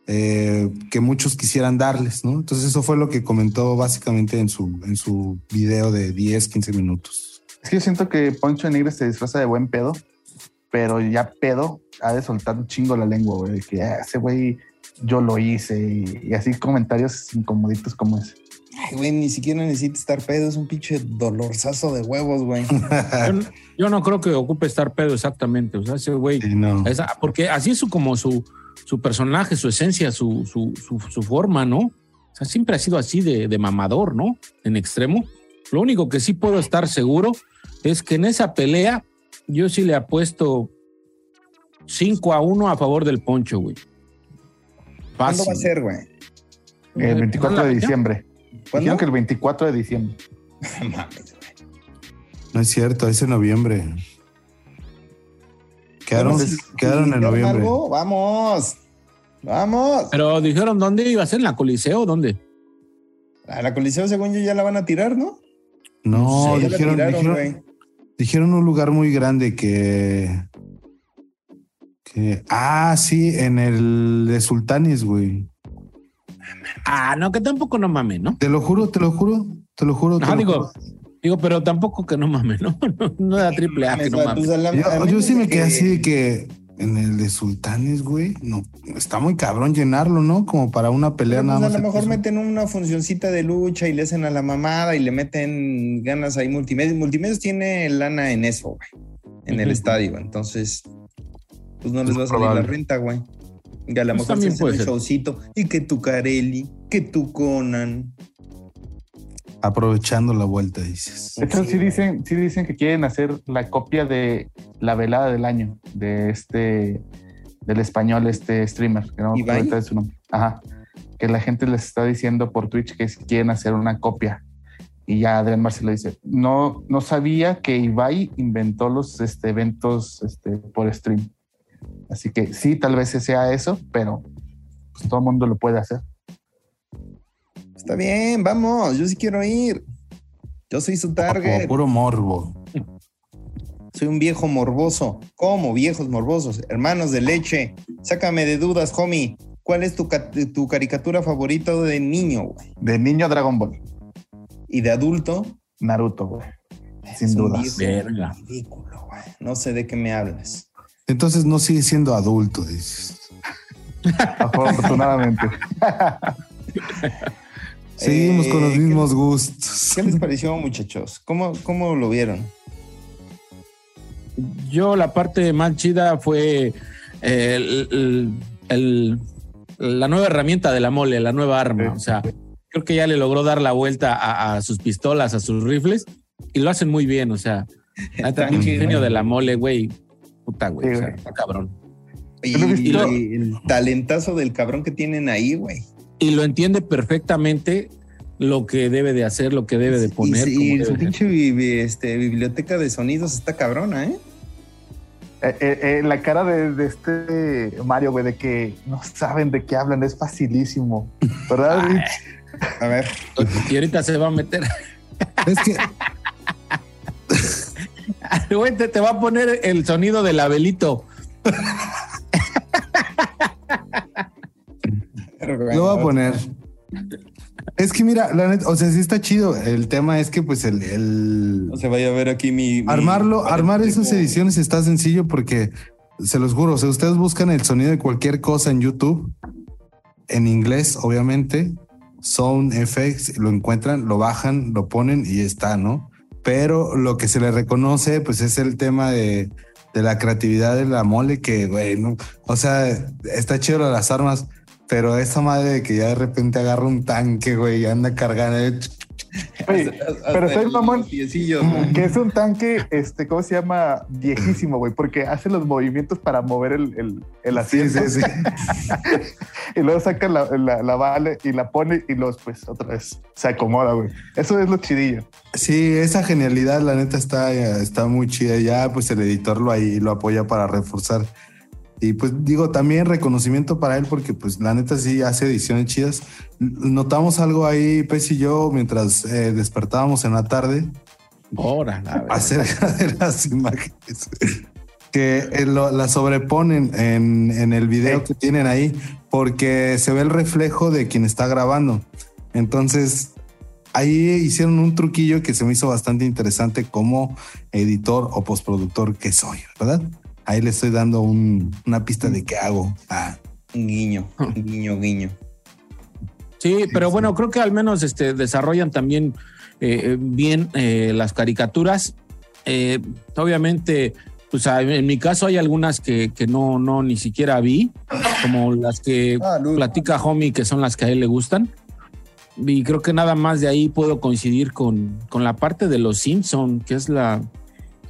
Eh, que muchos quisieran darles, ¿no? Entonces eso fue lo que comentó básicamente en su, en su video de 10, 15 minutos. Es que yo siento que Poncho de Nigres se disfraza de buen pedo, pero ya pedo ha de soltar un chingo la lengua, güey. de Que "Ah, ese güey yo lo hice y, y así comentarios incomoditos como ese. Ay, güey, ni siquiera necesita estar pedo, es un pinche dolorzazo de huevos, güey. [LAUGHS] Yo, no- yo no creo que ocupe estar pedo exactamente. O sea, ese güey. Sí, no. esa- porque así es su, como su, su personaje, su esencia, su, su, su, su forma, ¿no? O sea, siempre ha sido así de, de mamador, ¿no? En extremo. Lo único que sí puedo estar seguro es que en esa pelea yo sí le apuesto 5 a 1 a favor del Poncho, güey. ¿Cuándo va a ser, güey? El 24 de diciembre. ¿Cuándo? Dijeron que el 24 de diciembre. [LAUGHS] No es cierto, es en noviembre. Quedaron, quedaron si en noviembre. algo, vamos. Vamos. Pero dijeron dónde iba a ser, en la Coliseo, ¿dónde? A la Coliseo, según yo, ya la van a tirar, ¿no? No, Sí, dijeron, tiraron, dijeron, güey. dijeron un lugar muy grande que, que. Ah, sí, en el de Sultanes, güey. Ah, no, que tampoco no mames, ¿no? Te lo juro, te lo juro, te lo juro. te Ah, lo digo, juro. Digo, pero tampoco que no mames, ¿no? [LAUGHS] No, no era triple A, que no mames. Yo, sí me quedé que- así de que en el de Sultanes, güey, no, está muy cabrón llenarlo, ¿no? Como para una pelea nada pues, más. a lo mejor meten una funcioncita de lucha y le hacen a la mamada y le meten ganas ahí multimedios. Multimedios tiene lana en eso, güey. En el estadio. Entonces, pues no les Es va a salir la renta, güey. Y a lo Pues mejor también se hacen puede un showcito. Y que tu Carelli, que tu Conan. Aprovechando la vuelta, dices. De hecho, Sí, dicen, sí dicen que quieren hacer la copia de la velada del año de este del español, este streamer, que no me acuerdo ¿Ibai? ahorita de su nombre. Ajá. Que la gente les está diciendo por Twitch que si quieren hacer una copia. Y ya Adrián Marcelo dice, no, no sabía que Ibai inventó los este, eventos este, por stream. Así que sí, tal vez sea eso, pero pues, todo el mundo lo puede hacer. Está bien, vamos. Yo sí quiero ir. Yo soy su Como target. puro morbo. Soy un viejo morboso. ¿Cómo? Viejos morbosos. Hermanos de leche. Sácame de dudas, homie. ¿Cuál es tu, ca- tu caricatura favorita de niño, güey? De niño Dragon Ball, Y de adulto, Naruto, güey. Sin dudas. viejo Verga. ridículo, güey. No sé de qué me hablas. Entonces no sigue siendo adulto, dices. [LAUGHS] Afortunadamente. [LAUGHS] Seguimos con los Eh, mismos gustos. ¿Qué les [LAUGHS] pareció, muchachos? ¿Cómo, cómo lo vieron? Yo la parte más chida fue eh, el- el- el- la nueva herramienta de la mole, la nueva arma. Sí. O sea, creo que ya le logró dar la vuelta a, a sus pistolas, a sus rifles, y lo hacen muy bien. O sea, [LAUGHS] la neta, Está pinche chido. genio de la mole, güey. Puta, güey. Sí, o sea, cabrón. Y el talentazo del cabrón que tienen ahí, güey. Y lo entiende perfectamente lo que debe de hacer, lo que debe de poner. Y, cómo y debe su pinche bi- este, biblioteca de sonidos está cabrona, ¿eh? Eh, eh, eh, la cara de, de este Mario, güey, de que no saben de qué hablan, es facilísimo. ¿Verdad? Ay. Rich? A ver, Y ahorita se va a meter. Es que [LAUGHS] Güey, te, te va a poner el sonido del abelito. [LAUGHS] lo voy a poner. Es que mira, la neta, o sea, sí está chido. El tema es que, pues, el, el no se vaya a ver aquí mi. mi- armarlo, armar esas ediciones está sencillo porque se los juro. O sea, ustedes buscan el sonido de cualquier cosa en YouTube, en inglés, obviamente, Sound Effects, lo encuentran, lo bajan, lo ponen y está, ¿no? Pero lo que se le reconoce, pues, es el tema de, de la creatividad de la mole, que, güey, no, o sea, está chido las armas. Pero esa madre de que ya de repente agarra un tanque, güey, y anda cargando. eh, Oye, Hasta pero soy mamón. piecillo, güey. Que es un tanque, este, ¿cómo se llama? Viejísimo, güey, porque hace los movimientos para mover el, el, el Sí, asiento. sí, sí. [LAUGHS] y luego saca la, la, la bala y la pone y luego, pues, otra vez se acomoda, güey. Eso es lo chidillo. Sí, esa genialidad, la neta, está, está muy chida. Ya, pues el editor lo ahí lo apoya para reforzar Y pues digo, también reconocimiento para él porque pues la neta sí hace ediciones chidas. Notamos algo ahí, Pez y yo, mientras eh, despertábamos en la tarde, Ahora, acerca de las imágenes que eh, lo- la sobreponen en, en el video Sí. que tienen ahí porque se ve el reflejo de quien está grabando. Entonces, ahí hicieron un truquillo que se me hizo bastante interesante como editor o postproductor que soy, ¿verdad? Ahí le estoy dando un- una pista de qué hago. Ah, Un guiño, un guiño, guiño. Sí, pero bueno, creo que al menos este, desarrollan también eh, bien eh, las caricaturas. Eh, obviamente, pues a- en mi caso hay algunas que, que no, no ni siquiera vi, como las que Ah, platica Homie, que son las que a él le gustan. Y creo que nada más de ahí puedo coincidir con, con la parte de los Simpson, que es la,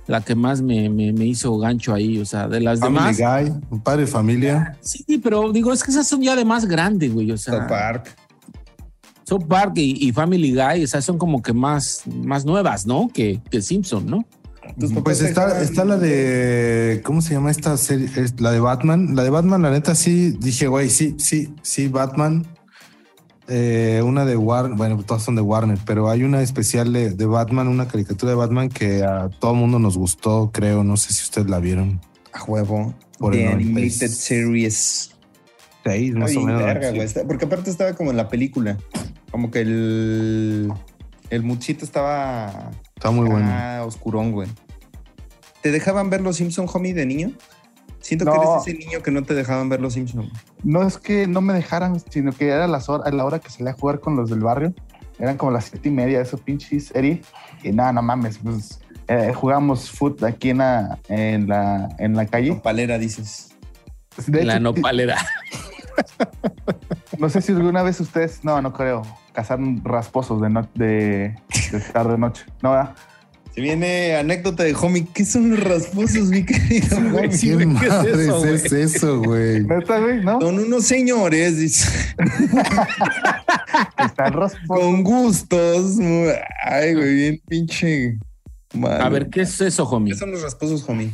la que más me, me- me hizo gancho ahí. O sea, de las Family demás. Guy, un padre de familia. Sí, pero digo, es que esas son ya de más grande, güey. O sea, South Park. South Park y, y Family Guy, esas son como que más, más nuevas, ¿no? Que, que Simpson, ¿no? Pues está, está la de. ¿Cómo se llama esta serie? La de Batman. La de Batman, la neta, sí. Dije, güey, sí, sí, sí, Batman. Eh, una de Warner, bueno, todas son de Warner, pero hay una especial de, de Batman, una caricatura de Batman que a todo mundo nos gustó, creo. No sé si ustedes la vieron. A huevo. Por The 96. Animated Series. Seis, más Ay, o menos. sí. Porque aparte estaba como en la película. Como que el. El muchito estaba. Está muy bueno. Oscurón, güey. ¿Te dejaban ver los Simpson, homie, de niño? Siento que No. eres ese niño que no te dejaban ver los Simpson. No es que no me dejaran, sino que era las hor- a la hora que salía a jugar con los del barrio. Eran como las siete y media de esos pinches serie. Y nada, no mames, pues eh, jugamos foot aquí en la, en la, en la calle. Palera, dices. De la hecho, nopalera. [LAUGHS] No sé si alguna vez ustedes, no, no creo, cazaron rasposos de, no- de, de tarde noche. No, ¿verdad? Se viene anécdota de homie. ¿Qué son los rasposos, mi querido ¿Qué güey, ¿qué es madres eso, güey? es eso, güey? ¿Neta, güey? ¿No? Son unos señores, dice, [LAUGHS] Están rasposos. con gustos. Ay, güey, bien pinche. A ver, ¿qué es eso, ¿Qué homie? son los rasposos, homie?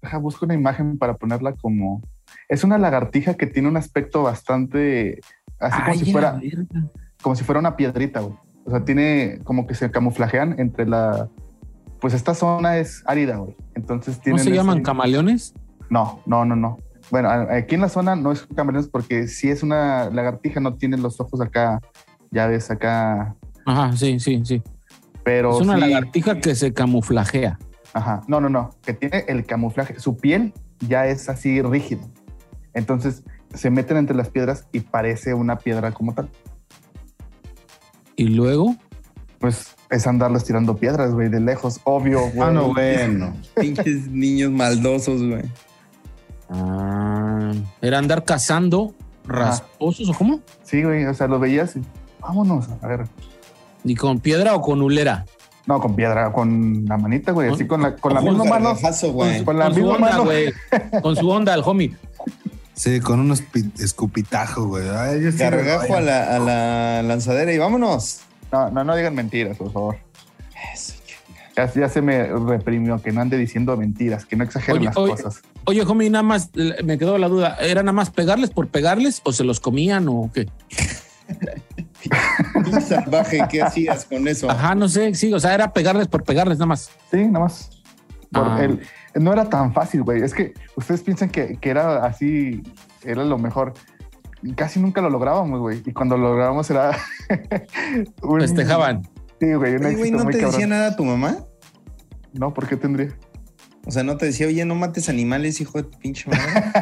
Deja, busco una imagen para ponerla como. Es una lagartija que tiene un aspecto bastante. Así como si a fuera. como si fuera una piedrita, güey. O sea, tiene como que se camuflajean entre la. Pues esta zona es árida, güey. Entonces ¿No tienen. se llaman ese- camaleones? No, no, no, no. Bueno, aquí en la zona no es camaleones porque si es una lagartija, no tiene los ojos acá, ya ves acá. Ajá, sí, sí, sí. Pero. es una sí- lagartija que se camuflajea. Ajá. No, no, no. Que tiene el camuflaje. Su piel ya es así rígida. Entonces se meten entre las piedras y parece una piedra como tal. Y luego, Pues es andarles tirando piedras, güey, de lejos, obvio, güey. Ah, no, bueno. [LAUGHS] Pinches niños maldosos, güey. ah, era andar cazando rasposos o cómo? Sí, güey, o sea, lo veías y vámonos, a ver. ¿Y con piedra o con hulera? No, con piedra, con la manita, güey, así con la, con la misma mano. Con la misma mano. güey. [LAUGHS] Con su onda, el homie. Sí, con unos pi- escupitajos, güey. Ay, yo sí me- Gargajo a la, a la lanzadera y vámonos. No, no, no digan mentiras, por favor. Ya, ya se me reprimió que no ande diciendo mentiras, que no exageren Oye, las oye. cosas. Oye, homie, nada más me quedó la duda. ¿Era nada más pegarles por pegarles o se los comían o qué? [LAUGHS] Salvaje, ¿qué hacías con eso? Ajá, no sé, sí, o sea, era pegarles por pegarles nada más. Sí, nada más. Por Ah. el- no era tan fácil, güey. Es que ustedes piensan que, que era así, era lo mejor. Casi nunca lo lográbamos, güey. Y cuando lo lográbamos era. [LAUGHS] un- Festejaban. Sí, güey, ¿no muy te cabrón. decía nada tu mamá? No, ¿por qué tendría? O sea, ¿no te decía, oye, no mates animales, hijo de tu pinche madre?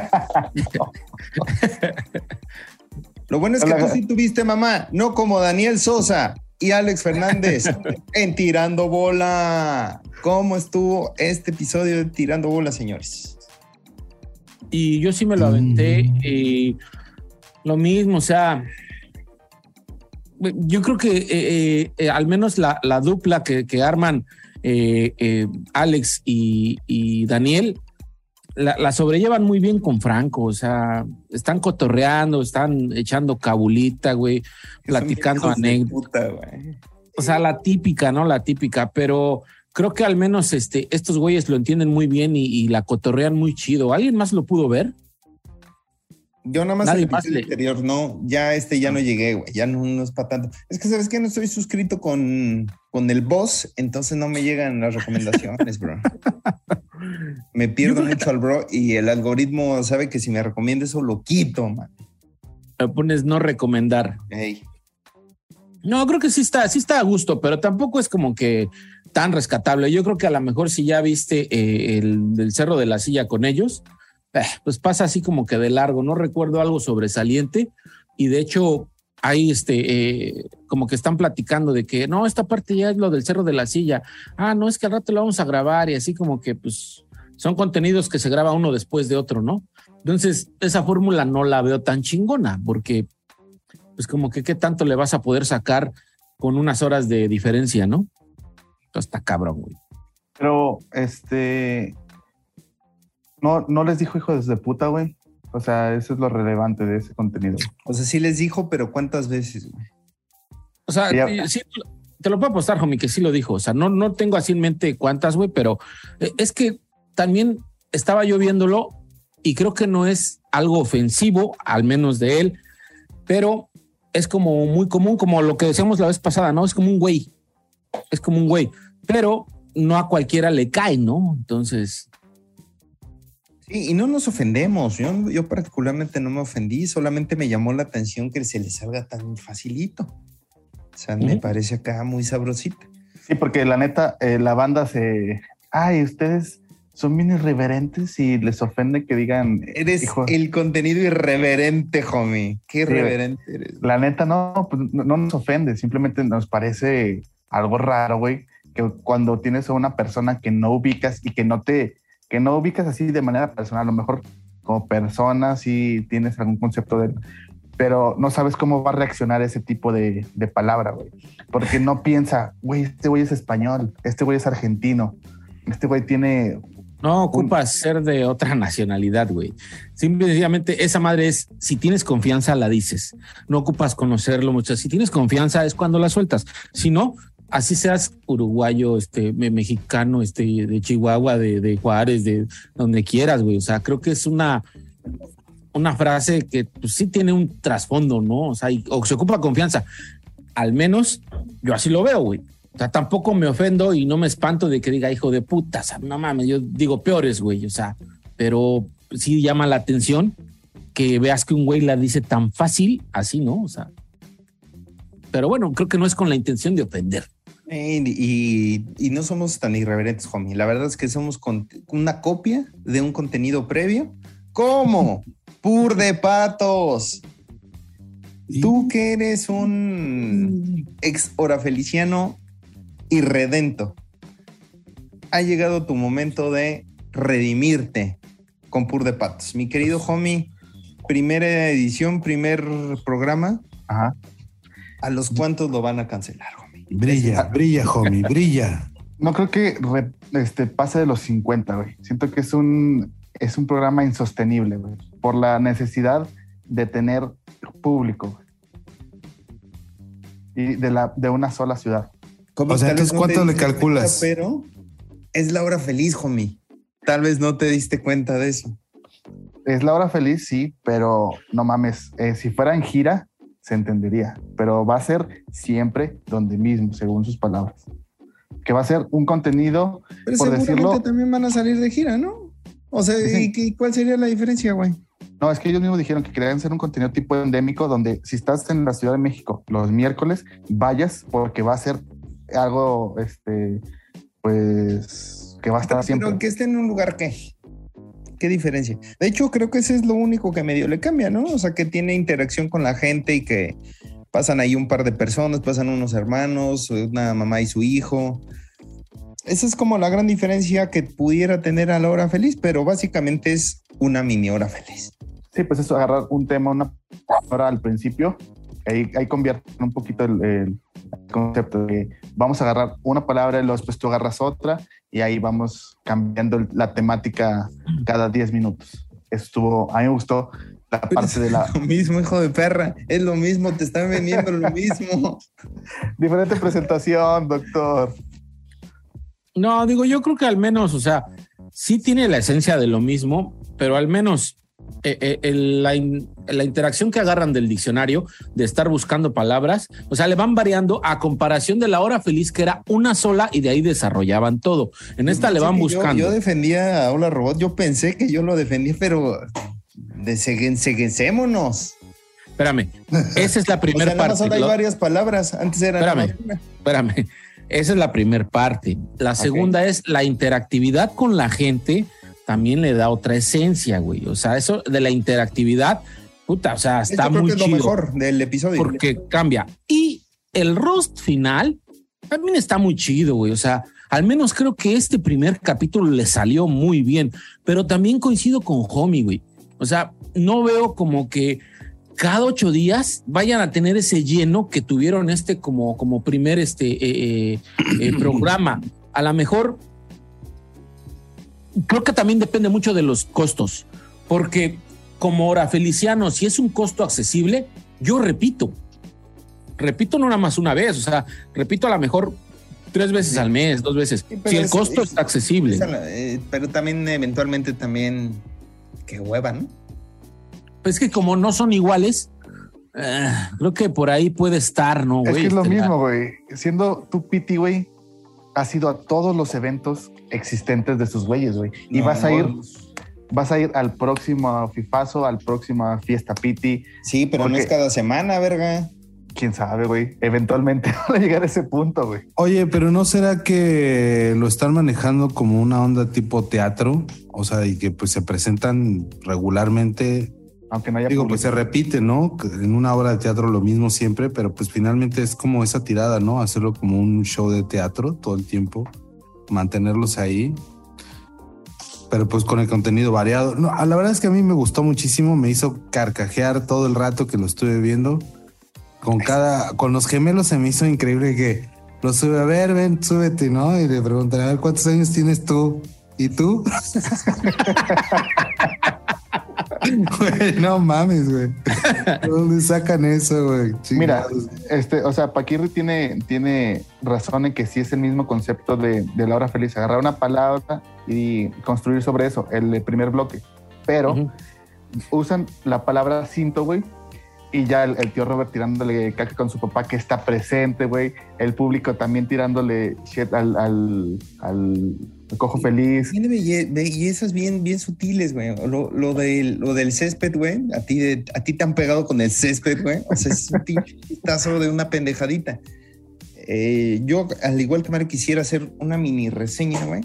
[LAUGHS] Lo bueno es que Hola. tú sí tuviste mamá, no como Daniel Sosa y Alex Fernández [LAUGHS] en Tirando Bola. ¿Cómo estuvo este episodio de Tirando Bola, señores? Y yo sí me lo aventé. Mm. Y lo mismo, o sea, yo creo que eh, eh, eh, al menos la, la dupla que, que arman eh, Alex y, y Daniel la, la sobrellevan muy bien con Franco. O sea, están cotorreando, están echando cabulita, güey, platicando anécdotas. O sea, la típica, ¿no? La típica, pero creo que al menos este, estos güeyes lo entienden muy bien y, y la cotorrean muy chido. ¿Alguien más lo pudo ver? Yo nada más Nadie el más le- anterior, no, ya este ya no llegué, güey, ya no, no es para tanto. Es que sabes que no estoy suscrito con, con el boss, entonces no me llegan las recomendaciones, bro. [LAUGHS] Me pierdo que mucho al bro y el algoritmo sabe que si me recomienda eso lo quito, man. Le pones no recomendar. No, creo que sí está, sí está a gusto, pero tampoco es como que tan rescatable. Yo creo que a lo mejor si ya viste eh, el Cerro de la Silla con ellos, eh, pues pasa así como que de largo. No recuerdo algo sobresaliente y de hecho ahí este eh, como que están platicando de que no, esta parte ya es lo del Cerro de la Silla. Ah, no, es que al rato lo vamos a grabar y así como que pues son contenidos que se graba uno después de otro, ¿no? Entonces, esa fórmula no la veo tan chingona porque pues como que qué tanto le vas a poder sacar con unas horas de diferencia, ¿no? Esto está cabrón, güey. Pero, este. No, no les dijo hijos de puta, güey. O sea, eso es lo relevante de ese contenido. O sea, sí les dijo, pero ¿cuántas veces? güey? O sea, Ya. sí, te lo puedo apostar, homie, que sí lo dijo. O sea, no, no tengo así en mente cuántas, güey, pero eh, es que también estaba yo viéndolo y creo que no es algo ofensivo, al menos de él, pero es como muy común, como lo que decíamos la vez pasada, ¿no? Es como un güey. Es como un güey, pero no a cualquiera le cae, ¿no? Entonces, Sí, y no nos ofendemos. Yo, yo particularmente no me ofendí, solamente me llamó la atención que se le salga tan facilito. O sea, me parece acá muy sabrosita. Sí, porque la neta, eh, la banda se. Ay, ustedes son bien irreverentes y les ofende que digan. Eres hijo- el contenido irreverente, homie. Qué Sí, irreverente eres. La neta, no, pues no, no nos ofende, simplemente nos parece algo raro, güey, que cuando tienes a una persona que no ubicas y que no te, que no ubicas así de manera personal, a lo mejor como persona sí tienes algún concepto de pero no sabes cómo va a reaccionar ese tipo de, de palabra, güey, porque no [LAUGHS] piensa, güey, este güey es español, este güey es argentino, este güey tiene, No ocupas ser de otra nacionalidad, güey. Simplemente esa madre es, si tienes confianza, la dices. No ocupas conocerlo mucho. Si tienes confianza es cuando la sueltas. Si no, así seas uruguayo, este, me- mexicano, este, de Chihuahua, de, de Juárez, de donde quieras, güey. O sea, creo que es una, una frase que pues, sí tiene un trasfondo, ¿no? O sea, o se ocupa confianza. Al menos yo así lo veo, güey. O sea, tampoco me ofendo y no me espanto de que diga hijo de puta. O sea, no mames, yo digo peores, güey. O sea, pero sí llama la atención que veas que un güey la dice tan fácil, así, ¿no? O sea, pero bueno, creo que no es con la intención de ofender. Y, y no somos tan irreverentes, homie. La verdad es que somos con- una copia de un contenido previo. ¿Cómo? Pur de patos. Tú que eres un ex orafeliciano irredento. Ha llegado tu momento de redimirte con Pur de patos. Mi querido homie, primera edición, primer programa. ajá, ¿A los cuántos lo van a cancelar, homie? Brilla, brilla, homie, brilla. [LAUGHS] no creo que re- este, pase de los 50, güey. Siento que es un, es un programa insostenible, güey, por la necesidad de tener público güey. y de, la, de una sola ciudad. Como O sea, tal vez entonces, ¿cuánto le calculas? cuenta, pero es la hora feliz, homie. Tal vez no te diste cuenta de eso. Es la hora feliz, sí, pero no mames, eh, si fuera en gira, se entendería, pero va a ser siempre donde mismo, según sus palabras. Que va a ser un contenido, Pero Por seguramente decirlo- también van a salir de gira, ¿no? O sea, Sí. ¿y cuál sería la diferencia, güey? no, es que ellos mismos dijeron que querían hacer un contenido tipo endémico donde si estás en la Ciudad de México los miércoles, vayas porque va a ser algo, este, pues, que va a estar siempre. Pero que esté en un lugar que. ¿Qué diferencia? De hecho, creo que ese es lo único que medio le cambia, ¿no? O sea, que tiene interacción con la gente y que pasan ahí un par de personas, pasan unos hermanos, una mamá y su hijo. Esa es como la gran diferencia que pudiera tener a la hora feliz, pero básicamente es una mini hora feliz. Sí, pues eso, agarrar un tema, una hora al principio, ahí, ahí convierte un poquito el, el concepto de vamos a agarrar una palabra y luego después tú agarras otra y ahí vamos cambiando la temática cada 10 minutos. Eso estuvo, a mí me gustó la parte de la Lo mismo, hijo de perra. Es lo mismo, te están vendiendo lo mismo. [LAUGHS] diferente presentación, doctor. No, digo, yo creo que al menos, o sea, sí tiene la esencia de lo mismo, pero al menos eh, eh, la, in- la interacción que agarran del diccionario de estar buscando palabras, o sea, le van variando a comparación de la hora feliz que era una sola y de ahí desarrollaban todo. En esta le van yo- buscando. Yo, defendía a Hola Robot, yo pensé que yo lo defendía, pero deseguencémonos. Espérame, [LAUGHS] esa es la O primera sea, parte. ahora hay Lo- varias palabras. Antes era Espérame. espérame, esa es la primera parte. La segunda es la interactividad con la gente también le da otra esencia, güey. O sea, eso de la interactividad, puta, o sea, está Esto creo muy que es lo chido. mejor del episodio. porque cambia. Y el roast final también está muy chido, güey. O sea, al menos creo que este primer capítulo le salió muy bien, pero también coincido con Homie, güey. O sea, no veo como que cada ocho días vayan a tener ese lleno que tuvieron este como, como primer este, eh, eh, eh, [CLEARS THROAT] programa. A lo mejor creo que también depende mucho de los costos, porque como hora Feliciano, si es un costo accesible, yo repito, repito no nada más una vez, o sea, repito a lo mejor tres veces al mes, dos veces, Sí, si el es- costo es- está accesible. La- eh, pero también eventualmente también qué hueva, ¿no? Pues es que como no son iguales, eh, creo que por ahí puede estar, ¿no? Es que es lo Este, mismo, güey. Siendo tú Piti, güey, has ido a todos los eventos existentes de sus güeyes, güey. Y No, vas a ir, vas a ir al próximo Fifazo, al próximo Fiesta Piti. Sí, pero no es cada semana, verga. Quién sabe, güey. Eventualmente [LAUGHS] van a llegar a ese punto, güey. Oye, pero ¿no será que lo están manejando como una onda tipo teatro? O sea, y que pues se presentan regularmente. Aunque no haya Digo, pues se repite, ¿no? En una obra de teatro lo mismo siempre, pero pues finalmente es como esa tirada, ¿no? Hacerlo como un show de teatro todo el tiempo, mantenerlos ahí. Pero pues con el contenido variado. No, la verdad es que a mí me gustó muchísimo, me hizo carcajear todo el rato que lo estuve viendo. Con cada, con los gemelos se me hizo increíble que lo sube a ver, ven, súbete, ¿no? Y le preguntan, a ver, ¿cuántos años tienes tú? ¿Y tú? [LAUGHS] Güey, no mames, güey. [LAUGHS] ¿De ¿Dónde sacan eso, güey? Mira, este, o sea, Paquirri tiene, tiene razón en que sí es el mismo concepto de, de la hora feliz, agarrar una palabra y construir sobre eso, el primer bloque. Pero usan la palabra cinto, güey, y ya el, el tío Robert tirándole caca con su papá que está presente, güey, el público también tirándole shit al, al, al cojo feliz. Tiene belle- bellezas bien, bien sutiles, güey. Lo, lo, del, lo del césped, güey. A ti, de- a ti te han pegado con el césped, güey. O sea, es un [LAUGHS] pinche chistazo de una pendejadita. Eh, yo, al igual que Mario, quisiera hacer una mini reseña, güey.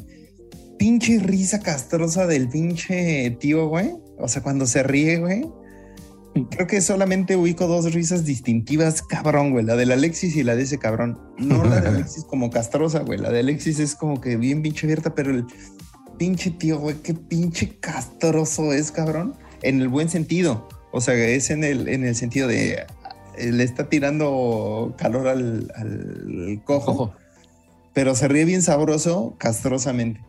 Pinche risa castrosa del pinche tío, güey. O sea, cuando se ríe, güey. Creo que solamente ubico dos risas distintivas, cabrón, güey. La del Alexis y la de ese cabrón. No la de [LAUGHS] Alexis como castrosa, güey. La de Alexis es como que bien pinche abierta, pero el pinche tío, güey, qué pinche castroso es, cabrón. En el buen sentido. O sea, es en el, en el sentido de eh, le está tirando calor al, al cojo, Ojo. pero se ríe bien sabroso, castrosamente.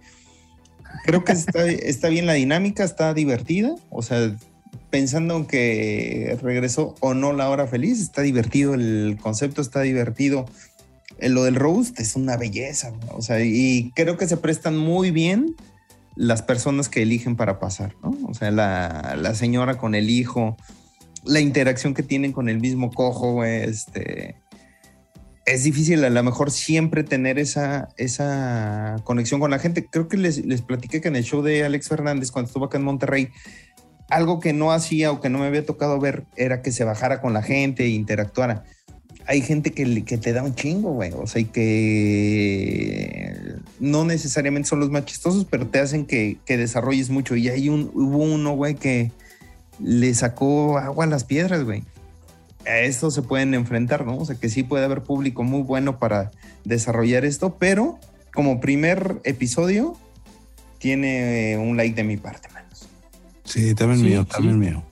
Creo que está, [LAUGHS] está bien la dinámica, está divertida. O sea, pensando en que regresó o no la hora feliz, está divertido el concepto, está divertido. Eh, Lo del roast es una belleza, o sea, y creo que se prestan muy bien las personas que eligen para pasar, ¿no? O sea, la, la señora con el hijo, la interacción que tienen con el mismo cojo, este... Es difícil a lo mejor siempre tener esa, esa conexión con la gente. Creo que les, les platiqué que en el show de Alex Fernández, cuando estuvo acá en Monterrey, algo que no hacía o que no me había tocado ver era que se bajara con la gente e interactuara. Hay gente que, que te da un chingo, güey. O sea, y que no necesariamente son los más chistosos, pero te hacen que, que desarrolles mucho. Y hay un, hubo uno, güey, que le sacó agua a las piedras, güey. A esto se pueden enfrentar, ¿no? O sea, que sí puede haber público muy bueno para desarrollar esto, pero como primer episodio, tiene un like de mi parte. Sí, también Sí, mío, sí. también mío.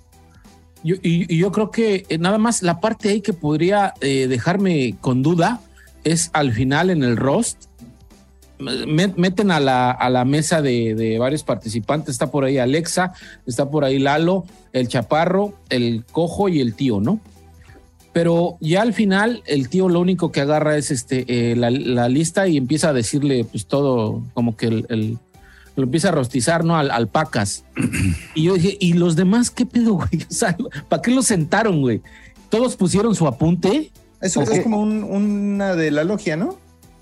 Yo, y, y yo creo que eh, nada más la parte ahí que podría eh, dejarme con duda es al final en el roast. Me- Meten a la, a la mesa de, de varios participantes. Está por ahí Alexa, está por ahí Lalo, el Chaparro, el Cojo y el tío, ¿no? Pero ya al final el tío lo único que agarra es este eh, la, la lista y empieza a decirle pues todo como que el, el- lo empieza a rostizar, ¿no? Al, alpacas. y yo dije, ¿y los demás qué pedo, güey? [LAUGHS] O sea, ¿para qué los sentaron, güey? Todos pusieron su apunte. Eso es como un- una de la logia, ¿no?